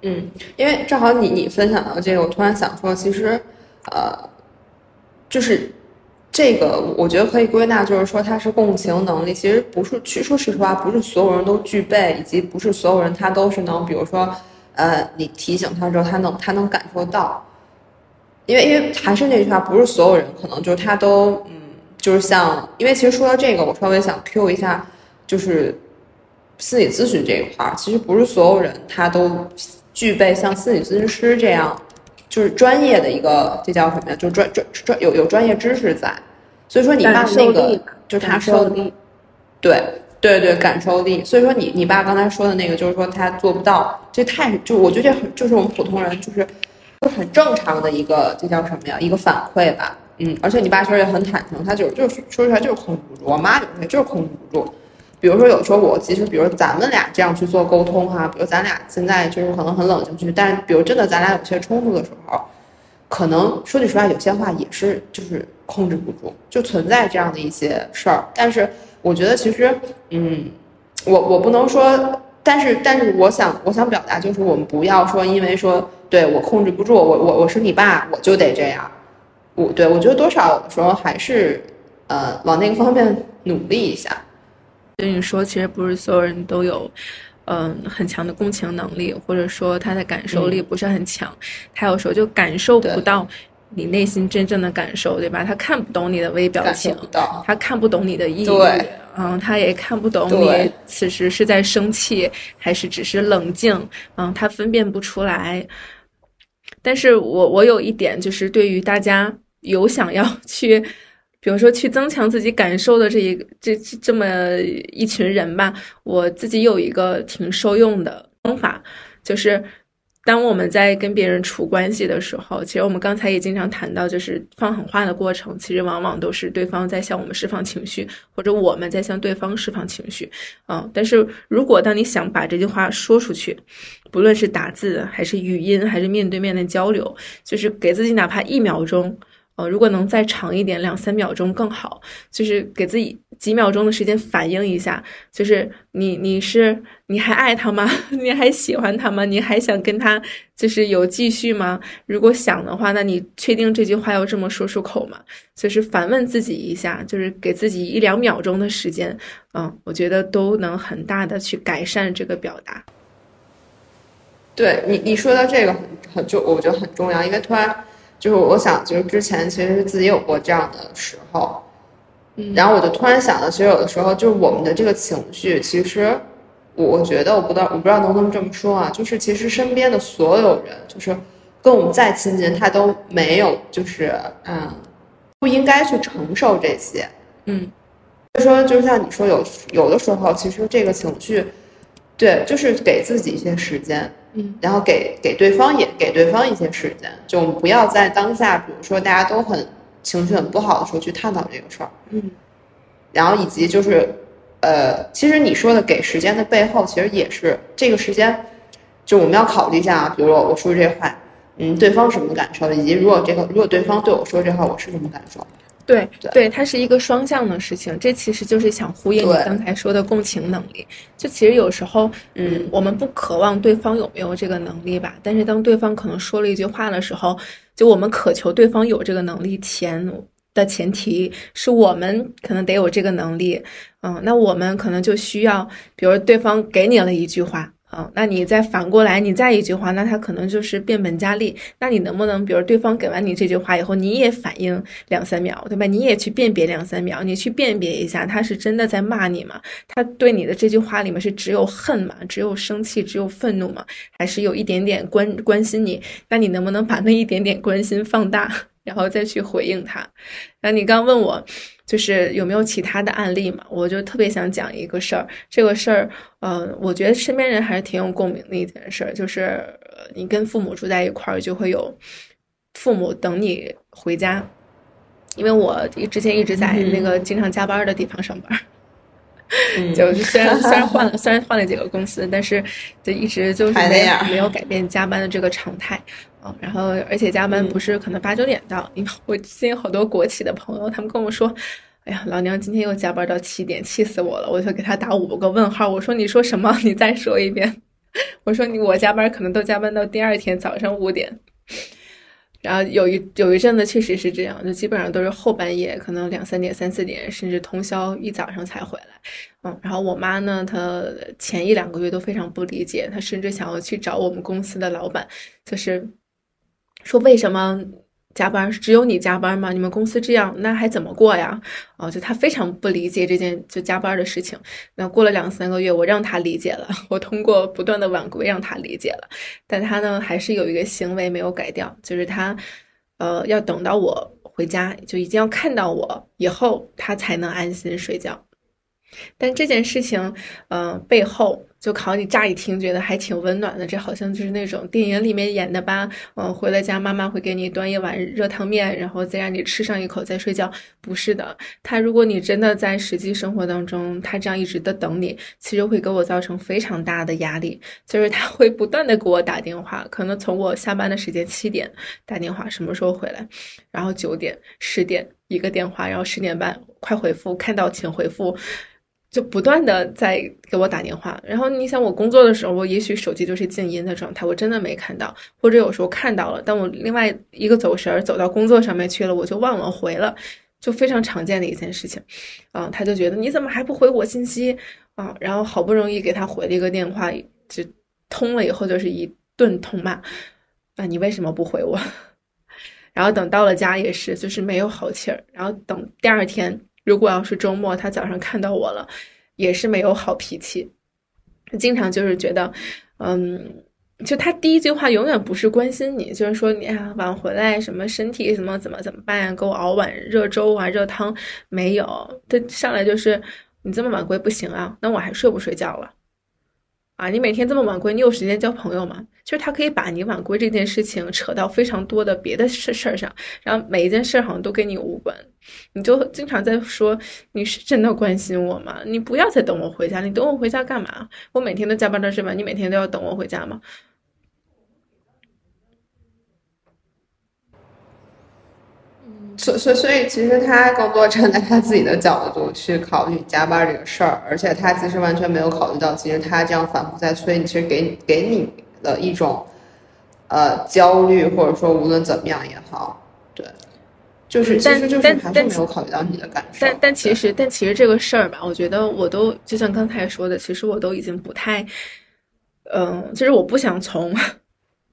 嗯，因为正好你你分享到这个，我突然想说，其实，呃，就是这个，我觉得可以归纳，就是说他是共情能力，其实不是去说实话，不是所有人都具备，以及不是所有人他都是能，比如说。呃，你提醒他之后，他能他能感受到，因为因为还是那句话，不是所有人可能就是他都嗯，就是像，因为其实说到这个，我稍微想 Q 一下，就是心理咨询这一块儿，其实不是所有人他都具备像心理咨询师这样，就是专业的一个，这叫什么呀？就专专专有有专业知识在，所以说你爸那个就是他说的，对。对对，感受力。所以说，你你爸刚才说的那个，就是说他做不到，这太就我觉得这很就是我们普通人就是就很正常的一个，这叫什么呀？一个反馈吧。嗯，而且你爸其实也很坦诚，他就就是说出来就是控制不住。我妈有时候就是控制不住。比如说有时候我其实，比如咱们俩这样去做沟通哈，比如咱俩现在就是可能很冷静去，但是比如真的咱俩有些冲突的时候，可能说句实话，有些话也是就是控制不住，就存在这样的一些事儿，但是。我觉得其实，嗯，我我不能说，但是但是我想我想表达就是，我们不要说，因为说对我控制不住，我我我是你爸，我就得这样。我对我觉得多少时候还是，呃，往那个方面努力一下。跟你说，其实不是所有人都有，嗯，很强的共情能力，或者说他的感受力不是很强，他有时候就感受不到。你内心真正的感受，对吧？他看不懂你的微表情，他看不懂你的意，嗯，他也看不懂你此时是在生气还是只是冷静，嗯，他分辨不出来。但是我我有一点就是，对于大家有想要 <laughs> 去，比如说去增强自己感受的这一这这么一群人吧，我自己有一个挺受用的方法，就是。当我们在跟别人处关系的时候，其实我们刚才也经常谈到，就是放狠话的过程，其实往往都是对方在向我们释放情绪，或者我们在向对方释放情绪。嗯，但是如果当你想把这句话说出去，不论是打字还是语音，还是面对面的交流，就是给自己哪怕一秒钟，呃，如果能再长一点，两三秒钟更好，就是给自己几秒钟的时间反应一下，就是你你是你还爱他吗？<laughs> 你还喜欢他吗？你还想跟他就是有继续吗？如果想的话，那你确定这句话要这么说出口吗？就是反问自己一下，就是给自己一两秒钟的时间，嗯，我觉得都能很大的去改善这个表达。对你你说到这个很很就我觉得很重要，因为突然就是我想就是之前其实自己有过这样的时候。然后我就突然想到，其实有的时候就是我们的这个情绪，其实我觉得我不知道我不知道能不能这么说啊，就是其实身边的所有人，就是跟我们再亲近，他都没有就是嗯不应该去承受这些，嗯，所以说就像你说有有的时候，其实这个情绪，对，就是给自己一些时间，嗯，然后给给对方也给对方一些时间，就不要在当下，比如说大家都很。情绪很不好的时候去探讨这个事儿，嗯，然后以及就是，呃，其实你说的给时间的背后，其实也是这个时间，就我们要考虑一下啊，比如说我说这话，嗯，对方什么感受，以及如果这个如果对方对我说这话，我是什么感受？对对，它是一个双向的事情，这其实就是想呼应你刚才说的共情能力。就其实有时候，嗯，我们不渴望对方有没有这个能力吧，但是当对方可能说了一句话的时候。就我们渴求对方有这个能力前的前提是我们可能得有这个能力，嗯，那我们可能就需要，比如对方给你了一句话，嗯，那你再反过来你再一句话，那他可能就是变本加厉。那你能不能，比如对方给完你这句话以后，你也反应两三秒，对吧？你也去辨别两三秒，你去辨别一下，他是真的在骂你吗？他对你的这句话里面是只有恨吗？只有生气，只有愤怒吗？还是有一点点关关心你？那你能不能把那一点点关心放大，然后再去回应他？那你刚问我，就是有没有其他的案例嘛？我就特别想讲一个事儿，这个事儿，嗯，我觉得身边人还是挺有共鸣的一件事儿，就是你跟父母住在一块儿，就会有父母等你回家，因为我之前一直在那个经常加班的地方上班。就虽然虽然换了虽然换了几个公司，但是就一直就是没没有改变加班的这个常态然后而且加班不是可能八九点到，因为我见好多国企的朋友，他们跟我说：“哎呀，老娘今天又加班到七点，气死我了！”我就给他打五个问号，我说：“你说什么？<laughs> 你再说一遍。”我说：“你我加班可能都加班到第二天早上五点。”然后有一有一阵子确实是这样，就基本上都是后半夜，可能两三点、三四点，甚至通宵一早上才回来。嗯，然后我妈呢，她前一两个月都非常不理解，她甚至想要去找我们公司的老板，就是说为什么。加班只有你加班吗？你们公司这样，那还怎么过呀？哦，就他非常不理解这件就加班的事情。那过了两三个月，我让他理解了，我通过不断的挽回让他理解了，但他呢还是有一个行为没有改掉，就是他，呃，要等到我回家，就一定要看到我以后，他才能安心睡觉。但这件事情，嗯，背后就考你乍一听觉得还挺温暖的，这好像就是那种电影里面演的吧？嗯，回了家妈妈会给你端一碗热汤面，然后再让你吃上一口再睡觉。不是的，他如果你真的在实际生活当中，他这样一直的等你，其实会给我造成非常大的压力。就是他会不断的给我打电话，可能从我下班的时间七点打电话，什么时候回来？然后九点、十点一个电话，然后十点半快回复，看到请回复。就不断的在给我打电话，然后你想我工作的时候，我也许手机就是静音的状态，我真的没看到，或者有时候看到了，但我另外一个走神儿走到工作上面去了，我就忘了回了，就非常常见的一件事情，啊，他就觉得你怎么还不回我信息啊？然后好不容易给他回了一个电话，就通了以后就是一顿痛骂，啊，你为什么不回我？<laughs> 然后等到了家也是，就是没有好气儿，然后等第二天。如果要是周末，他早上看到我了，也是没有好脾气。他经常就是觉得，嗯，就他第一句话永远不是关心你，就是说你啊晚回来什么身体什么怎么怎么办呀？给我熬碗热粥啊热汤没有？他上来就是你这么晚归不行啊，那我还睡不睡觉了？啊，你每天这么晚归，你有时间交朋友吗？就是他可以把你晚归这件事情扯到非常多的别的事事儿上，然后每一件事好像都跟你无关，你就经常在说你是真的关心我吗？你不要再等我回家，你等我回家干嘛？我每天都加班到这么晚，你每天都要等我回家吗？所所以所以，其实他更多站在他自己的角度去考虑加班这个事儿，而且他其实完全没有考虑到，其实他这样反复在催你，其实给给你的一种呃焦虑，或者说无论怎么样也好，对，就是其实就是还是没有考虑到你的感受。但但其实但其实这个事儿吧，我觉得我都就像刚才说的，其实我都已经不太，嗯，其实我不想从。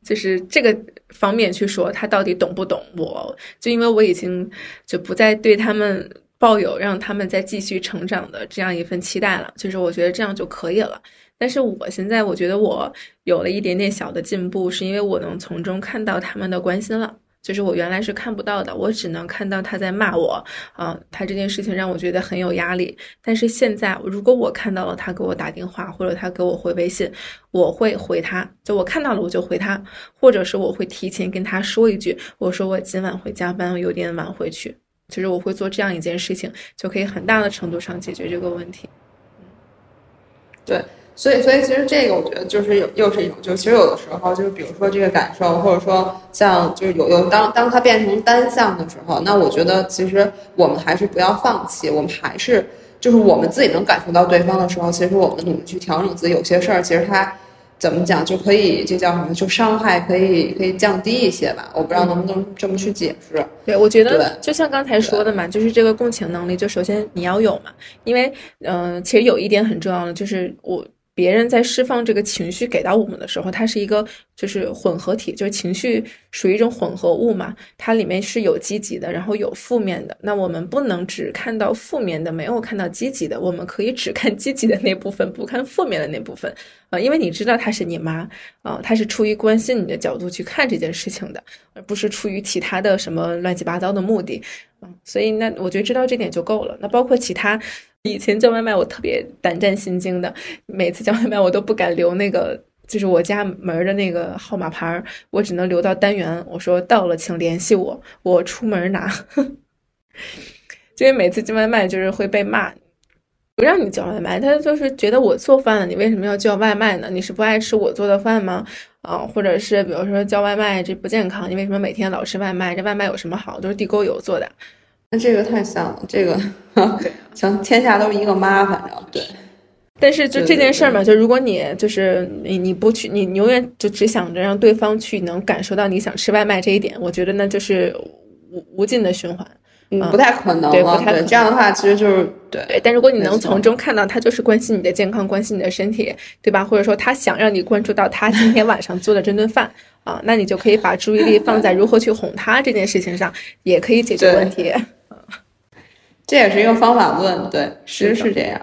就是这个方面去说，他到底懂不懂？我就因为我已经就不再对他们抱有让他们再继续成长的这样一份期待了。就是我觉得这样就可以了。但是我现在我觉得我有了一点点小的进步，是因为我能从中看到他们的关心了。就是我原来是看不到的，我只能看到他在骂我啊，他这件事情让我觉得很有压力。但是现在，如果我看到了他给我打电话，或者他给我回微信，我会回他，就我看到了我就回他，或者是我会提前跟他说一句，我说我今晚会加班，有点晚回去。其实我会做这样一件事情，就可以很大的程度上解决这个问题。对。所以，所以其实这个我觉得就是有又是一种，就其实有的时候就是比如说这个感受，或者说像就是有有当当它变成单向的时候，那我觉得其实我们还是不要放弃，我们还是就是我们自己能感受到对方的时候，其实我们努力去调整自己，有些事儿其实它怎么讲就可以，这叫什么？就伤害可以可以降低一些吧？我不知道能不能这么去解释。对，我觉得就像刚才说的嘛，就是这个共情能力，就首先你要有嘛，因为嗯，其实有一点很重要的就是我。别人在释放这个情绪给到我们的时候，它是一个就是混合体，就是情绪属于一种混合物嘛，它里面是有积极的，然后有负面的。那我们不能只看到负面的，没有看到积极的。我们可以只看积极的那部分，不看负面的那部分啊，因为你知道她是你妈啊，她是出于关心你的角度去看这件事情的，而不是出于其他的什么乱七八糟的目的啊。所以那我觉得知道这点就够了。那包括其他。以前叫外卖我特别胆战心惊的，每次叫外卖我都不敢留那个，就是我家门的那个号码牌，我只能留到单元。我说到了，请联系我，我出门拿。<laughs> 因为每次叫外卖就是会被骂，不让你叫外卖，他就是觉得我做饭了，你为什么要叫外卖呢？你是不爱吃我做的饭吗？啊，或者是比如说叫外卖这不健康，你为什么每天老吃外卖？这外卖有什么好？都是地沟油做的。那这个太像了，这个 <laughs> 行，天下都是一个妈，反正对。但是就这件事儿嘛，就如果你就是你你不去，你永远就只想着让对方去能感受到你想吃外卖这一点，我觉得那就是无无尽的循环，嗯，不太可能，对，不太可能。这样的话，其实就是对。但如果你能从中看到他就是关心你的健康，关心你的身体，对吧？或者说他想让你关注到他今天晚上做的这顿饭啊，那你就可以把注意力放在如何去哄他这件事情上，也可以解决问题。这也是一个方法论，对，其实是这样。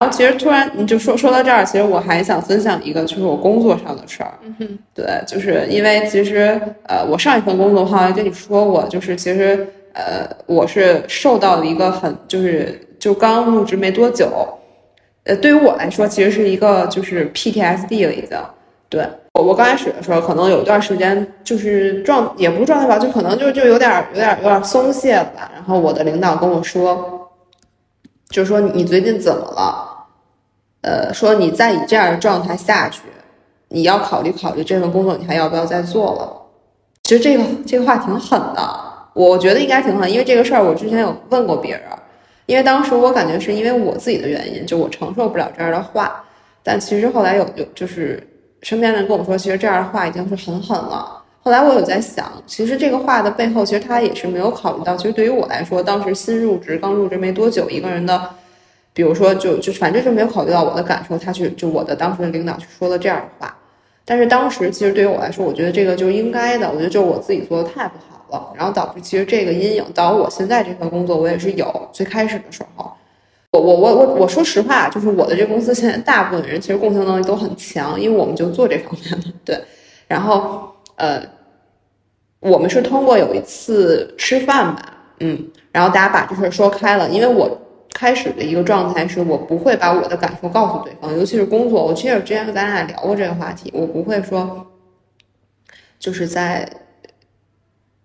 然后其实突然你就说说到这儿，其实我还想分享一个，就是我工作上的事儿。嗯对，就是因为其实呃，我上一份工作的话，跟你说过，就是其实呃，我是受到了一个很就是就刚入职没多久，呃，对于我来说，其实是一个就是 PTSD 了已经。对。我我刚开始的时候，可能有一段时间就是状也不是状态吧，就可能就就有点有点有点松懈了吧。然后我的领导跟我说，就说你最近怎么了？呃，说你再以这样的状态下去，你要考虑考虑这份工作你还要不要再做了。其实这个这个话挺狠的，我觉得应该挺狠，因为这个事儿我之前有问过别人，因为当时我感觉是因为我自己的原因，就我承受不了这样的话。但其实后来有有就是。身边人跟我说，其实这样的话已经是很狠了。后来我有在想，其实这个话的背后，其实他也是没有考虑到，其实对于我来说，当时新入职、刚入职没多久，一个人的，比如说就就反正就没有考虑到我的感受，他去就我的当时的领导去说了这样的话。但是当时其实对于我来说，我觉得这个就是应该的，我觉得就是我自己做的太不好了，然后导致其实这个阴影导致我现在这份工作我也是有最开始的时候。我我我我我说实话，就是我的这公司现在大部分人其实共情能力都很强，因为我们就做这方面的。对，然后呃，我们是通过有一次吃饭吧，嗯，然后大家把这事说开了。因为我开始的一个状态是我不会把我的感受告诉对方，尤其是工作。我其实之前跟咱俩聊过这个话题，我不会说就是在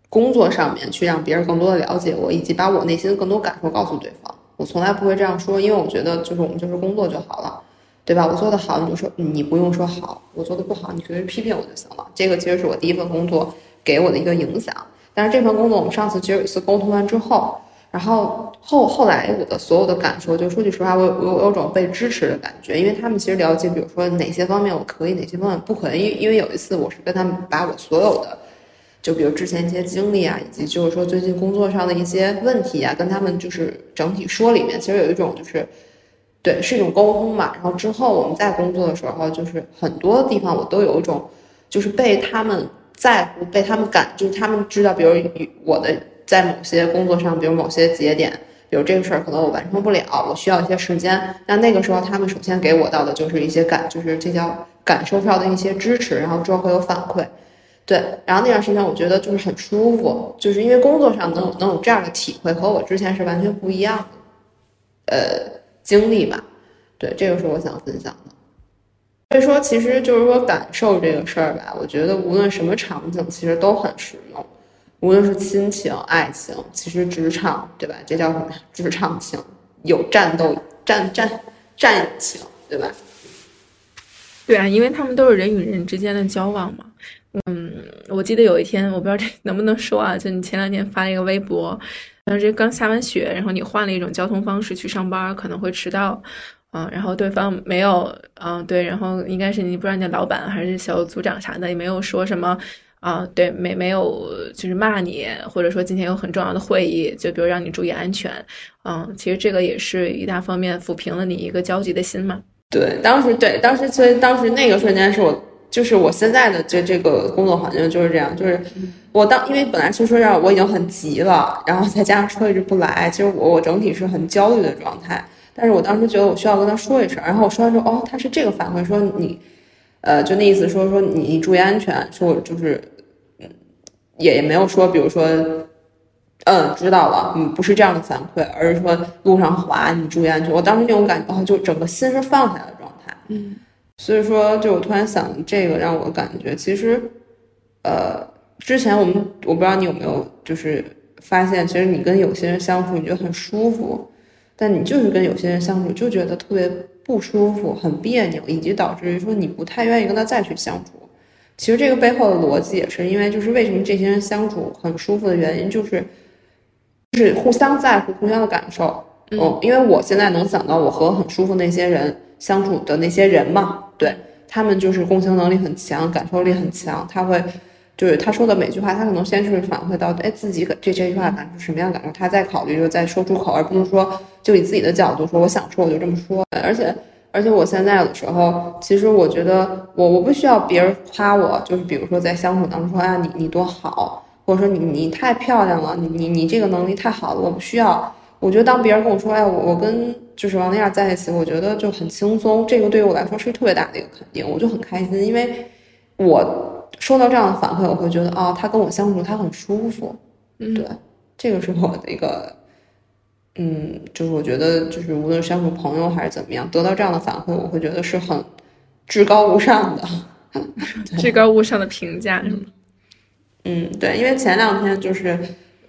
工作上面去让别人更多的了解我，以及把我内心的更多感受告诉对方。我从来不会这样说，因为我觉得就是我们就是工作就好了，对吧？我做的好，你就说你不用说好；我做的不好，你随时批评我就行了。这个其实是我第一份工作给我的一个影响。但是这份工作我们上次其实有一次沟通完之后，然后后后来我的所有的感受，就说句实话，我有我有种被支持的感觉，因为他们其实了解，比如说哪些方面我可以，哪些方面不可以。因因为有一次我是跟他们把我所有的，就比如之前一些经历啊，以及就是说最近工作上的一些问题啊，跟他们就是整体说里面，其实有一种就是。对，是一种沟通嘛。然后之后我们在工作的时候，就是很多地方我都有一种，就是被他们在乎，被他们感，就是他们知道，比如我的在某些工作上，比如某些节点，比如这个事儿可能我完成不了，我需要一些时间。那那个时候他们首先给我到的就是一些感，就是这叫感受上的一些支持，然后之后会有反馈。对，然后那段时间我觉得就是很舒服，就是因为工作上能有能有这样的体会，和我之前是完全不一样的。呃。经历吧，对，这个是我想分享的。所以说，其实就是说感受这个事儿吧，我觉得无论什么场景，其实都很实用。无论是亲情、爱情，其实职场，对吧？这叫什么？职场情，有战斗、战战战情，对吧？对啊，因为他们都是人与人之间的交往嘛。我记得有一天，我不知道这能不能说啊，就你前两天发了一个微博。当时刚下完雪，然后你换了一种交通方式去上班，可能会迟到，嗯，然后对方没有，嗯，对，然后应该是你不知道你的老板还是小组长啥的，也没有说什么，啊，对，没没有就是骂你，或者说今天有很重要的会议，就比如让你注意安全，嗯，其实这个也是一大方面抚平了你一个焦急的心嘛。对，当时对，当时其实当时那个瞬间是我。就是我现在的这这个工作环境就是这样，就是我当因为本来就说让我已经很急了，然后再加上车一直不来，其实我我整体是很焦虑的状态。但是我当时觉得我需要跟他说一声，然后我说完之后，哦，他是这个反馈，说你，呃，就那意思说说你注意安全，说我就是，嗯，也也没有说，比如说，嗯，知道了，嗯，不是这样的反馈，而是说路上滑你注意安全。我当时那种感觉，哦，就整个心是放下的状态，嗯。所以说，就我突然想，这个让我感觉，其实，呃，之前我们我不知道你有没有，就是发现，其实你跟有些人相处，你觉得很舒服，但你就是跟有些人相处，就觉得特别不舒服，很别扭，以及导致于说你不太愿意跟他再去相处。其实这个背后的逻辑也是因为，就是为什么这些人相处很舒服的原因，就是就是互相在乎，互相的感受。嗯，因为我现在能想到，我和很舒服那些人。相处的那些人嘛，对他们就是共情能力很强，感受力很强。他会，就是他说的每句话，他可能先是反馈到，哎，自己这这句话感受什么样感受，他再考虑就再说出口，而不是说就以自己的角度说，我想说我就这么说。而且，而且我现在有的时候，其实我觉得我我不需要别人夸我，就是比如说在相处当中说，哎，你你多好，或者说你你太漂亮了，你你你这个能力太好了，我不需要。我觉得当别人跟我说，哎，我我跟就是王那亚在一起，我觉得就很轻松。这个对于我来说是特别大的一个肯定，我就很开心，因为我收到这样的反馈，我会觉得啊，他跟我相处他很舒服。嗯，对，这个是我的一个，嗯，就是我觉得就是无论相处朋友还是怎么样，得到这样的反馈，我会觉得是很至高无上的，<laughs> 至高无上的评价是吗？嗯，对，因为前两天就是。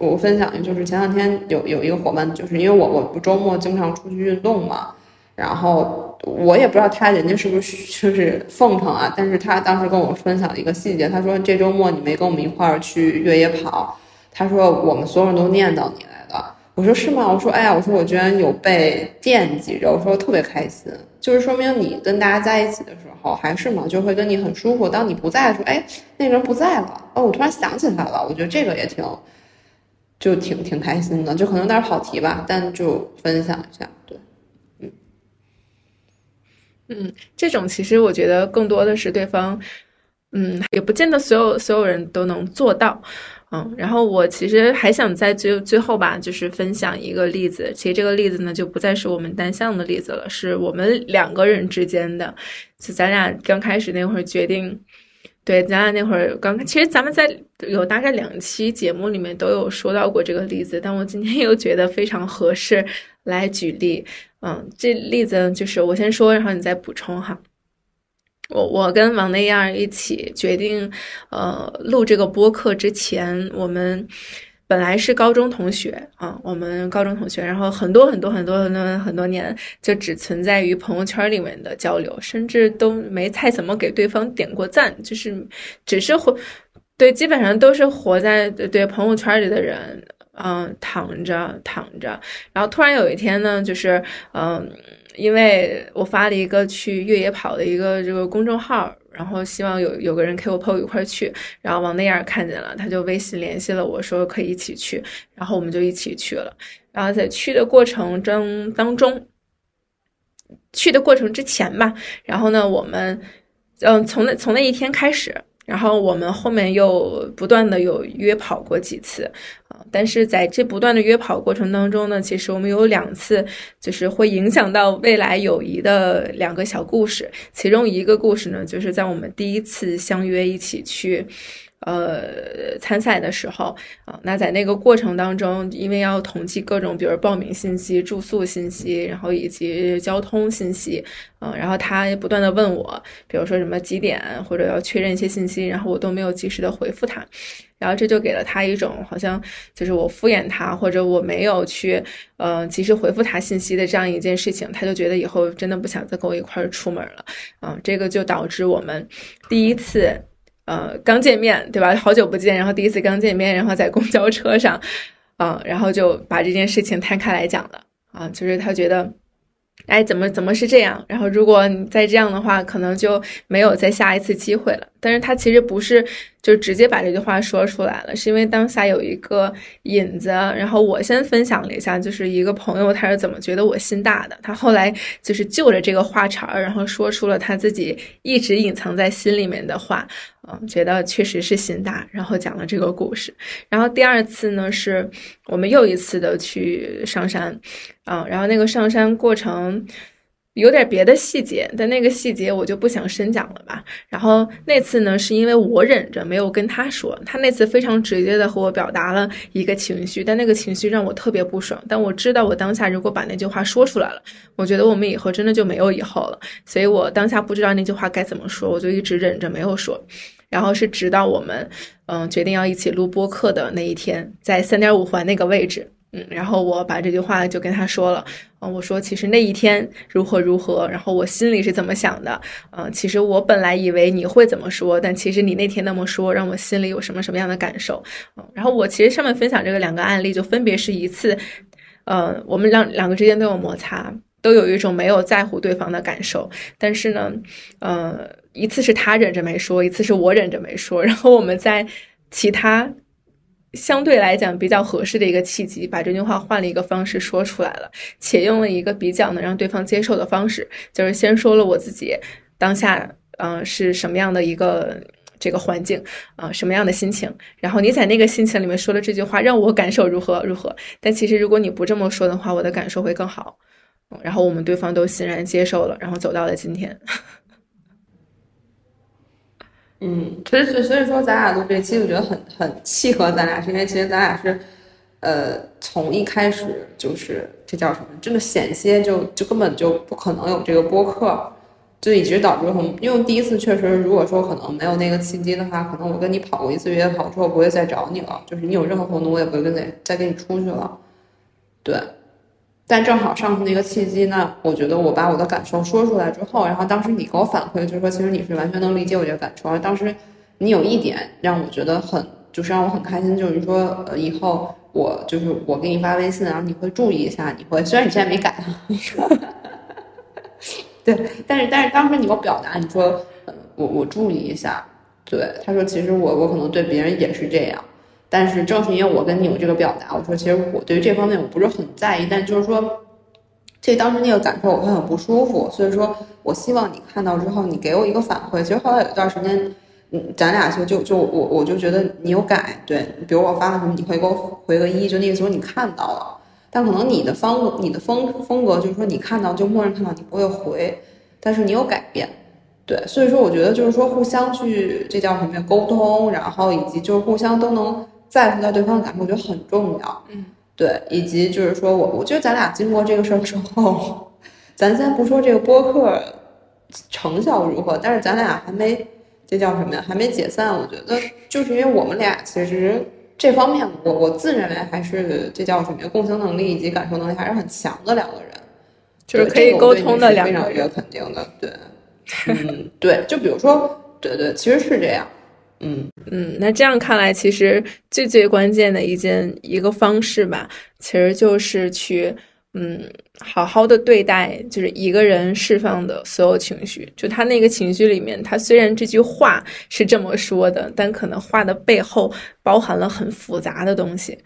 我分享一就是前两天有有一个伙伴，就是因为我我不周末经常出去运动嘛，然后我也不知道他人家是不是就是奉承啊，但是他当时跟我分享一个细节，他说这周末你没跟我们一块儿去越野跑，他说我们所有人都念叨你来的，我说是吗？我说哎呀，我说我居然有被惦记着，我说特别开心，就是说明你跟大家在一起的时候还是嘛，就会跟你很舒服，当你不在的时候，哎，那个人不在了，哦，我突然想起他了，我觉得这个也挺。就挺挺开心的，就可能有点跑题吧，但就分享一下，对，嗯，嗯，这种其实我觉得更多的是对方，嗯，也不见得所有所有人都能做到，嗯，然后我其实还想在最最后吧，就是分享一个例子，其实这个例子呢，就不再是我们单向的例子了，是我们两个人之间的，就咱俩刚开始那会儿决定。对，咱俩那会儿刚，其实咱们在有大概两期节目里面都有说到过这个例子，但我今天 <laughs> 又觉得非常合适来举例。嗯，这例子就是我先说，然后你再补充哈。我我跟王那样一起决定，呃，录这个播客之前，我们。本来是高中同学啊，我们高中同学，然后很多很多很多很多很多年就只存在于朋友圈里面的交流，甚至都没太怎么给对方点过赞，就是只是会对，基本上都是活在对朋友圈里的人，嗯，躺着躺着，然后突然有一天呢，就是嗯，因为我发了一个去越野跑的一个这个公众号。然后希望有有个人陪我朋友一块去，然后王那样看见了，他就微信联系了我说可以一起去，然后我们就一起去了。然后在去的过程中当中，去的过程之前吧，然后呢，我们嗯从那从那一天开始。然后我们后面又不断的有约跑过几次啊，但是在这不断的约跑过程当中呢，其实我们有两次就是会影响到未来友谊的两个小故事，其中一个故事呢，就是在我们第一次相约一起去。呃，参赛的时候啊，那在那个过程当中，因为要统计各种，比如报名信息、住宿信息，然后以及交通信息，嗯，然后他不断的问我，比如说什么几点，或者要确认一些信息，然后我都没有及时的回复他，然后这就给了他一种好像就是我敷衍他，或者我没有去呃及时回复他信息的这样一件事情，他就觉得以后真的不想再跟我一块儿出门了，嗯，这个就导致我们第一次。呃，刚见面对吧？好久不见，然后第一次刚见面，然后在公交车上，啊，然后就把这件事情摊开来讲了啊，就是他觉得。哎，怎么怎么是这样？然后如果你再这样的话，可能就没有再下一次机会了。但是他其实不是就直接把这句话说出来了，是因为当下有一个引子。然后我先分享了一下，就是一个朋友他是怎么觉得我心大的。他后来就是就着这个话茬儿，然后说出了他自己一直隐藏在心里面的话，嗯，觉得确实是心大，然后讲了这个故事。然后第二次呢，是我们又一次的去上山。嗯，然后那个上山过程有点别的细节，但那个细节我就不想深讲了吧。然后那次呢，是因为我忍着没有跟他说，他那次非常直接的和我表达了一个情绪，但那个情绪让我特别不爽。但我知道我当下如果把那句话说出来了，我觉得我们以后真的就没有以后了。所以我当下不知道那句话该怎么说，我就一直忍着没有说。然后是直到我们嗯决定要一起录播客的那一天，在三点五环那个位置。嗯，然后我把这句话就跟他说了，嗯，我说其实那一天如何如何，然后我心里是怎么想的，嗯，其实我本来以为你会怎么说，但其实你那天那么说，让我心里有什么什么样的感受，嗯，然后我其实上面分享这个两个案例，就分别是一次，呃，我们两两个之间都有摩擦，都有一种没有在乎对方的感受，但是呢，呃，一次是他忍着没说，一次是我忍着没说，然后我们在其他。相对来讲比较合适的一个契机，把这句话换了一个方式说出来了，且用了一个比较能让对方接受的方式，就是先说了我自己当下嗯是什么样的一个这个环境啊，什么样的心情，然后你在那个心情里面说的这句话让我感受如何如何，但其实如果你不这么说的话，我的感受会更好，然后我们对方都欣然接受了，然后走到了今天。嗯，其实所以说咱俩录这期，我觉得很很契合咱俩，是因为其实咱俩是，呃，从一开始就是这叫什么，这个险些就就根本就不可能有这个播客，就一直导致很，因为第一次确实，如果说可能没有那个契机的话，可能我跟你跑过一次越野跑之后，不会再找你了，就是你有任何活动，我也不会跟再再跟你出去了，对。但正好上次那个契机呢，我觉得我把我的感受说出来之后，然后当时你给我反馈，就是说其实你是完全能理解我这个感受。而当时你有一点让我觉得很，就是让我很开心，就是说呃以后我就是我给你发微信，然后你会注意一下，你会虽然你现在没改，<laughs> 对，但是但是当时你给我表达，你说我我注意一下，对，他说其实我我可能对别人也是这样。但是正是因为我跟你有这个表达，我说其实我对于这方面我不是很在意，但就是说，这当时那个感受我会很不舒服，所以说我希望你看到之后，你给我一个反馈。其实后来有一段时间，嗯，咱俩就就就我我就觉得你有改，对，比如我发了什么，你会给我回个一，就那个时候你看到了，但可能你的方你的风风格就是说你看到就默认看到，你不会回，但是你有改变，对，所以说我觉得就是说互相去这叫什么呀沟通，然后以及就是互相都能。在乎到对方的感受，我觉得很重要。嗯，对，以及就是说我，我觉得咱俩经过这个事儿之后，咱先不说这个播客成效如何，但是咱俩还没这叫什么呀？还没解散。我觉得就是因为我们俩其实这方面，我我自认为还是这叫什么呀？共情能力以及感受能力还是很强的两个人，就是可以沟通的两个人，肯定的。对，嗯，对，就比如说，对对，其实是这样。嗯嗯，那这样看来，其实最最关键的一件一个方式吧，其实就是去嗯好好的对待，就是一个人释放的所有情绪。就他那个情绪里面，他虽然这句话是这么说的，但可能话的背后包含了很复杂的东西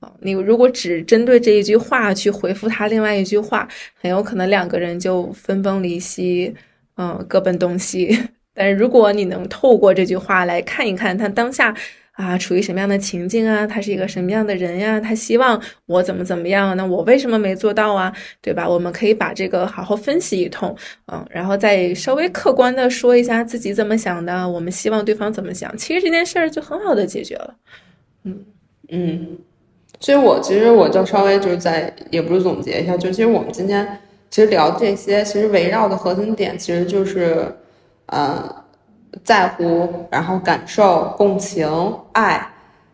啊。你如果只针对这一句话去回复他另外一句话，很有可能两个人就分崩离析，嗯，各奔东西。但如果你能透过这句话来看一看他当下啊处于什么样的情境啊，他是一个什么样的人呀？他希望我怎么怎么样？那我为什么没做到啊？对吧？我们可以把这个好好分析一通，嗯，然后再稍微客观的说一下自己怎么想的，我们希望对方怎么想。其实这件事儿就很好的解决了。嗯嗯，所以我其实我就稍微就是在也不是总结一下，就其实我们今天其实聊这些，其实围绕的核心点其实就是。呃，在乎，然后感受、共情、爱，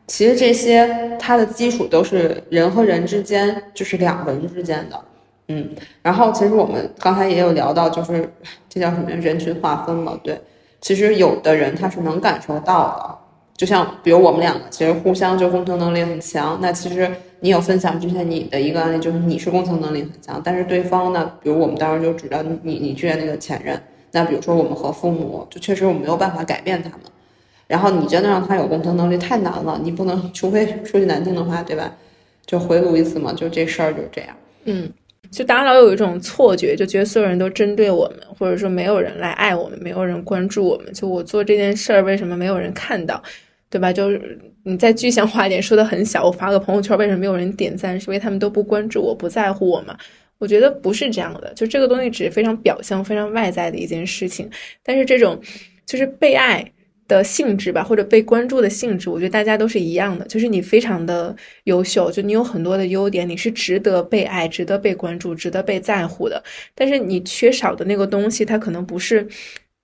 其实这些它的基础都是人和人之间，就是两个人之间的。嗯，然后其实我们刚才也有聊到，就是这叫什么人群划分嘛？对，其实有的人他是能感受到的，就像比如我们两个，其实互相就共情能力很强。那其实你有分享之前你的一个案例，就是你是共情能力很强，但是对方呢，比如我们当时就知道你你之前那个前任。那比如说我们和父母，就确实我们没有办法改变他们。然后你真的让他有共情能力太难了，你不能，除非说句难听的话，对吧？就回炉一次嘛，就这事儿就是这样。嗯，就大家老有一种错觉，就觉得所有人都针对我们，或者说没有人来爱我们，没有人关注我们。就我做这件事儿，为什么没有人看到，对吧？就是你再具象化一点，说的很小，我发个朋友圈，为什么没有人点赞？是因为他们都不关注我，不在乎我吗？我觉得不是这样的，就这个东西只是非常表象、非常外在的一件事情。但是这种就是被爱的性质吧，或者被关注的性质，我觉得大家都是一样的。就是你非常的优秀，就你有很多的优点，你是值得被爱、值得被关注、值得被在乎的。但是你缺少的那个东西，它可能不是。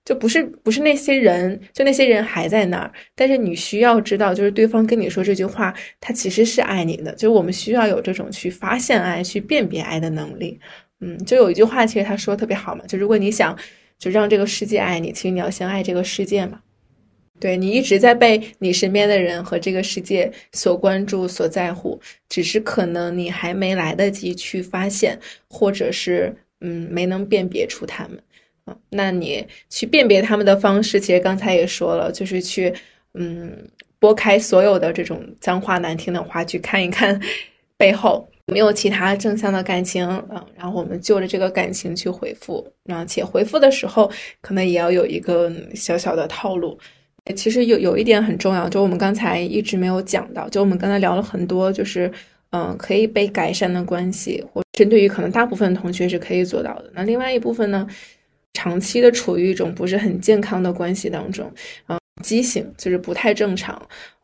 就不是不是那些人，就那些人还在那儿，但是你需要知道，就是对方跟你说这句话，他其实是爱你的。就是我们需要有这种去发现爱、去辨别爱的能力。嗯，就有一句话，其实他说的特别好嘛，就如果你想就让这个世界爱你，其实你要先爱这个世界嘛。对你一直在被你身边的人和这个世界所关注、所在乎，只是可能你还没来得及去发现，或者是嗯没能辨别出他们。那你去辨别他们的方式，其实刚才也说了，就是去，嗯，拨开所有的这种脏话、难听的话，去看一看背后有没有其他正向的感情，嗯，然后我们就着这个感情去回复，然后且回复的时候，可能也要有一个小小的套路。其实有有一点很重要，就我们刚才一直没有讲到，就我们刚才聊了很多，就是嗯，可以被改善的关系，或针对于可能大部分同学是可以做到的。那另外一部分呢？长期的处于一种不是很健康的关系当中，啊，畸形就是不太正常。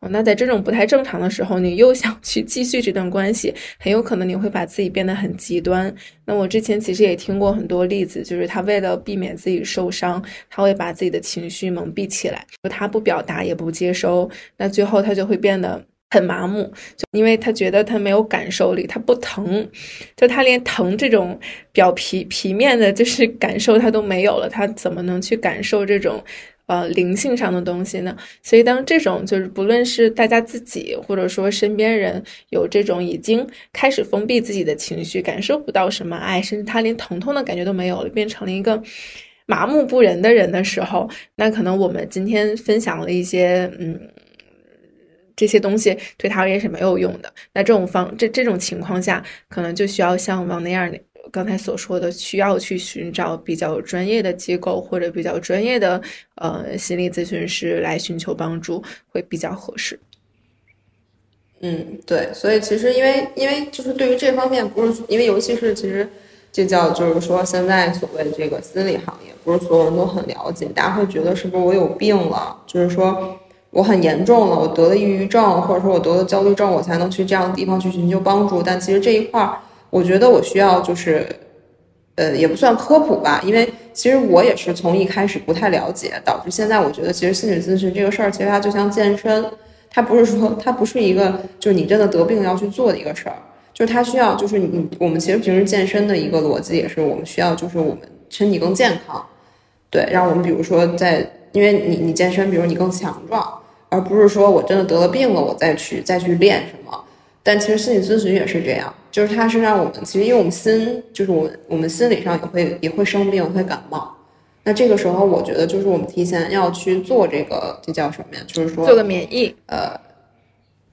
那在这种不太正常的时候，你又想去继续这段关系，很有可能你会把自己变得很极端。那我之前其实也听过很多例子，就是他为了避免自己受伤，他会把自己的情绪蒙蔽起来，他不表达也不接收，那最后他就会变得。很麻木，就因为他觉得他没有感受力，他不疼，就他连疼这种表皮皮面的，就是 <laughs> 感受他都没有了，他怎么能去感受这种呃灵性上的东西呢？所以当这种就是不论是大家自己或者说身边人有这种已经开始封闭自己的情绪，感受不到什么爱，甚至他连疼痛的感觉都没有了，变成了一个麻木不仁的人的时候，那可能我们今天分享了一些嗯。这些东西对他而言是没有用的。那这种方这这种情况下，可能就需要像王那样刚才所说的，需要去寻找比较专业的机构或者比较专业的呃心理咨询师来寻求帮助，会比较合适。嗯，对。所以其实因为因为就是对于这方面，不是因为尤其是其实这叫就是说现在所谓的这个心理行业，不是所有人都很了解，大家会觉得是不是我有病了？就是说。我很严重了，我得了抑郁症，或者说我得了焦虑症，我才能去这样的地方去寻求帮助。但其实这一块儿，我觉得我需要就是，呃，也不算科普吧，因为其实我也是从一开始不太了解，导致现在我觉得其实心理咨询这个事儿，其实它就像健身，它不是说它不是一个就是你真的得病要去做的一个事儿，就是它需要就是你我们其实平时健身的一个逻辑也是我们需要就是我们身体更健康，对，让我们比如说在因为你你健身，比如你更强壮。而不是说我真的得了病了，我再去再去练什么。但其实心理咨询也是这样，就是它是让我们其实因为我们心就是我们我们心理上也会也会生病，会感冒。那这个时候，我觉得就是我们提前要去做这个，这叫什么呀？就是说做个免疫。呃，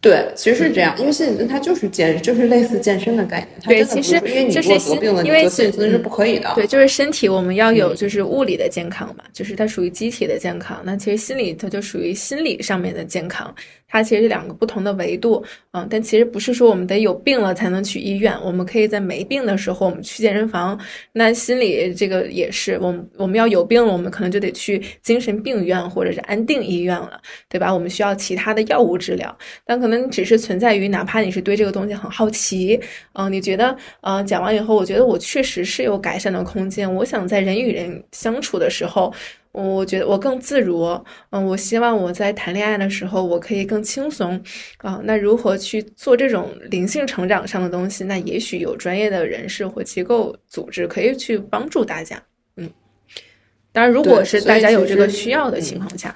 对，其实是这样，因为心理咨询它就是健，就是类似健身的概念。对，其实因为你如果得病了，因为心理咨询是不可以的。对，就是身体我们要有就是物理的健康嘛，就是它属于机体的健康。那其实心理它就属于心理上面的健康。它其实是两个不同的维度，嗯，但其实不是说我们得有病了才能去医院，我们可以在没病的时候我们去健身房。那心理这个也是，我们我们要有病了，我们可能就得去精神病院或者是安定医院了，对吧？我们需要其他的药物治疗，但可能只是存在于哪怕你是对这个东西很好奇，嗯，你觉得，嗯，讲完以后，我觉得我确实是有改善的空间，我想在人与人相处的时候。我觉得我更自如，嗯，我希望我在谈恋爱的时候我可以更轻松，啊，那如何去做这种灵性成长上的东西？那也许有专业的人士或机构组织可以去帮助大家，嗯，当然如果是大家有这个需要的情况下，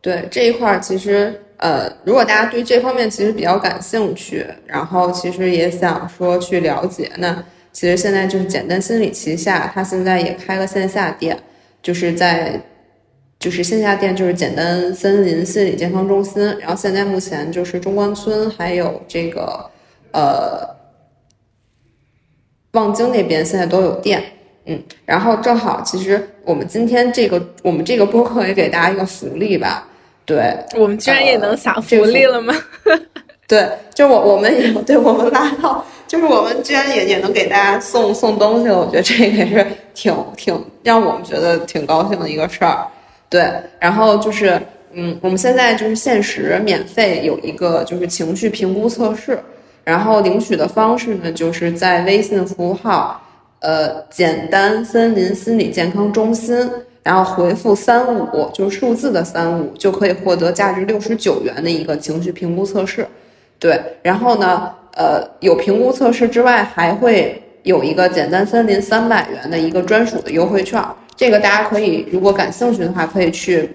对这一块儿其实呃，如果大家对这方面其实比较感兴趣，然后其实也想说去了解那。其实现在就是简单心理旗下，它现在也开了线下店，就是在，就是线下店就是简单森林心理健康中心。然后现在目前就是中关村还有这个呃望京那边现在都有店，嗯。然后正好，其实我们今天这个我们这个播客也给大家一个福利吧，对，我们居然也能享福利了吗？<laughs> 对，就我我们也对我们拉到。就是我们居然也也能给大家送送东西了，我觉得这个也是挺挺让我们觉得挺高兴的一个事儿。对，然后就是，嗯，我们现在就是限时免费有一个就是情绪评估测试，然后领取的方式呢，就是在微信服务号，呃，简单森林心理健康中心，然后回复三五，就是数字的三五，就可以获得价值六十九元的一个情绪评估测试。对，然后呢？呃，有评估测试之外，还会有一个简单森林三百元的一个专属的优惠券。这个大家可以，如果感兴趣的话，可以去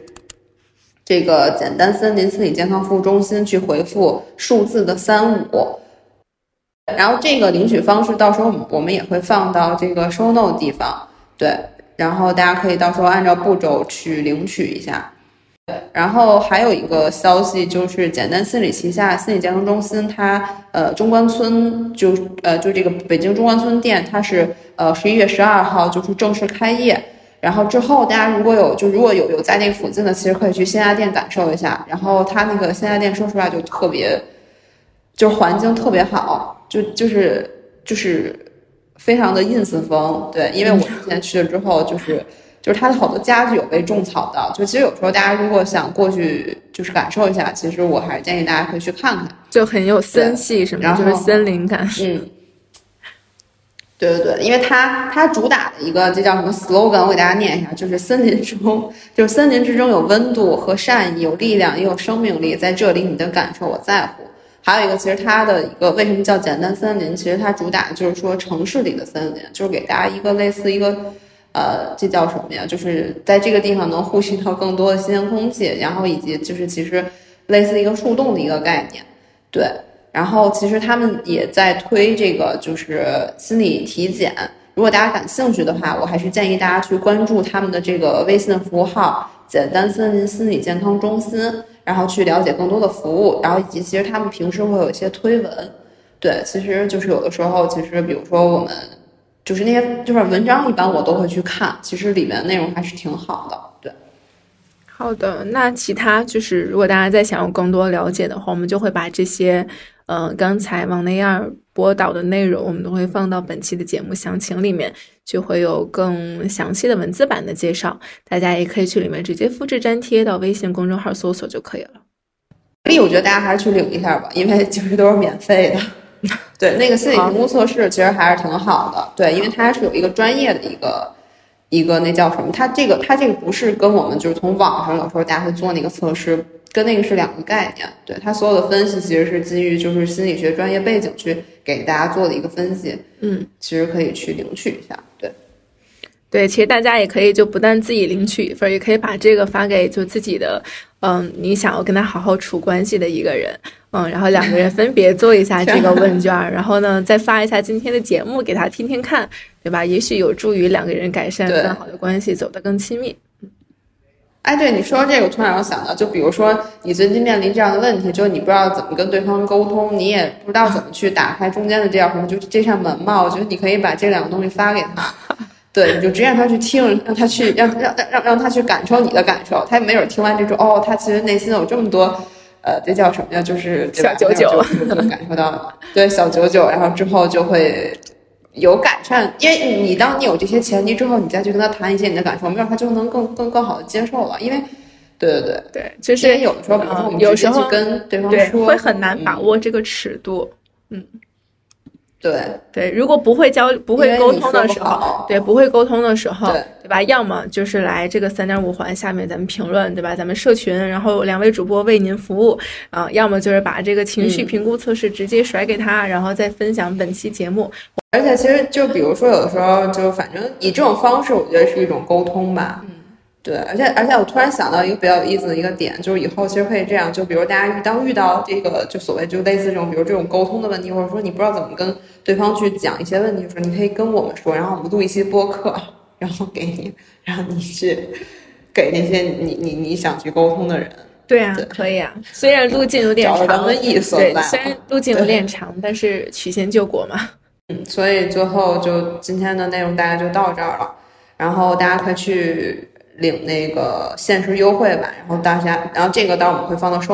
这个简单森林心理健康服务中心去回复数字的三五。然后这个领取方式，到时候我们也会放到这个收 note 地方。对，然后大家可以到时候按照步骤去领取一下。然后还有一个消息，就是简单心理旗下心理健康中心，它呃中关村就呃就这个北京中关村店，它是呃十一月十二号就是正式开业。然后之后大家如果有就如果有有在那个附近的，其实可以去线下店感受一下。然后它那个线下店说实话就特别，就是环境特别好，就就是就是非常的 ins 风。对，因为我之前去了之后就是。就是它的好多家具有被种草的，就其实有时候大家如果想过去，就是感受一下，其实我还是建议大家可以去看看，就很有森系什么，就是森林感。嗯，对对对，因为它它主打的一个这叫什么 slogan，我给大家念一下，就是森林中，就是森林之中有温度和善意，有力量也有生命力，在这里你的感受我在乎。还有一个，其实它的一个为什么叫简单森林，其实它主打就是说城市里的森林，就是给大家一个类似一个。呃，这叫什么呀？就是在这个地方能呼吸到更多的新鲜空气，然后以及就是其实类似一个树洞的一个概念，对。然后其实他们也在推这个就是心理体检，如果大家感兴趣的话，我还是建议大家去关注他们的这个微信服务号“简单森林心理健康中心”，然后去了解更多的服务，然后以及其实他们平时会有一些推文，对，其实就是有的时候其实比如说我们。就是那些就是文章，一般我都会去看，其实里面内容还是挺好的。对，好的，那其他就是如果大家再想要更多了解的话，我们就会把这些，嗯，刚才王那样播导的内容，我们都会放到本期的节目详情里面，就会有更详细的文字版的介绍，大家也可以去里面直接复制粘贴到微信公众号搜索就可以了。所以我觉得大家还是去领一下吧，因为其 <laughs> 实都是免费的。<laughs> 对，那个心理评估测试其实还是挺好的。对，因为它是有一个专业的一个一个那叫什么？它这个它这个不是跟我们就是从网上有时候大家会做那个测试，跟那个是两个概念。对，它所有的分析其实是基于就是心理学专业背景去给大家做的一个分析。嗯，其实可以去领取一下。对，其实大家也可以就不但自己领取一份，也可以把这个发给就自己的，嗯，你想要跟他好好处关系的一个人，嗯，然后两个人分别做一下这个问卷，然后呢再发一下今天的节目给他听听看，对吧？也许有助于两个人改善更好的关系，走得更亲密。哎，对你说这个，我突然想到，就比如说你最近面临这样的问题，就是你不知道怎么跟对方沟通，你也不知道怎么去打开中间的这道什么，就是这扇门嘛。我觉得你可以把这两个东西发给他，对，你就直接让他去听，让他去让让让让他去感受你的感受，他没准听完这种，哦，他其实内心有这么多，呃，这叫什么呀？就是小九九，感受到，对，小九九，然后之后就会。有改善，因为你当你有这些前提之后，你再去跟他谈一些你的感受，没准他就能更更更好的接受了。因为，对对对对，就是有的时候，比如说我们有时候跟对方说，会很难把握这个尺度，嗯。对对，如果不会交不会沟通的时候，对不会沟通的时候，对吧？要么就是来这个三点五环下面咱们评论，对吧？咱们社群，然后两位主播为您服务啊。要么就是把这个情绪评估测试直接甩给他，然后再分享本期节目。而且其实就比如说有的时候就反正以这种方式，我觉得是一种沟通吧。对，而且而且我突然想到一个比较有意思的一个点，就是以后其实可以这样，就比如大家遇当遇到这个就所谓就类似这种，比如这种沟通的问题，或者说你不知道怎么跟对方去讲一些问题的时候，你可以跟我们说，然后我们录一期播客，然后给你，然后你去给那些你你你想去沟通的人。对啊，可以啊，虽然路径有点长，对，虽然路径有点长，但是曲线救国嘛。<laughs> 嗯，所以最后就今天的内容大概就到这儿了，然后大家快去。领那个限时优惠吧，然后大家，然后这个到时候我们会放到收。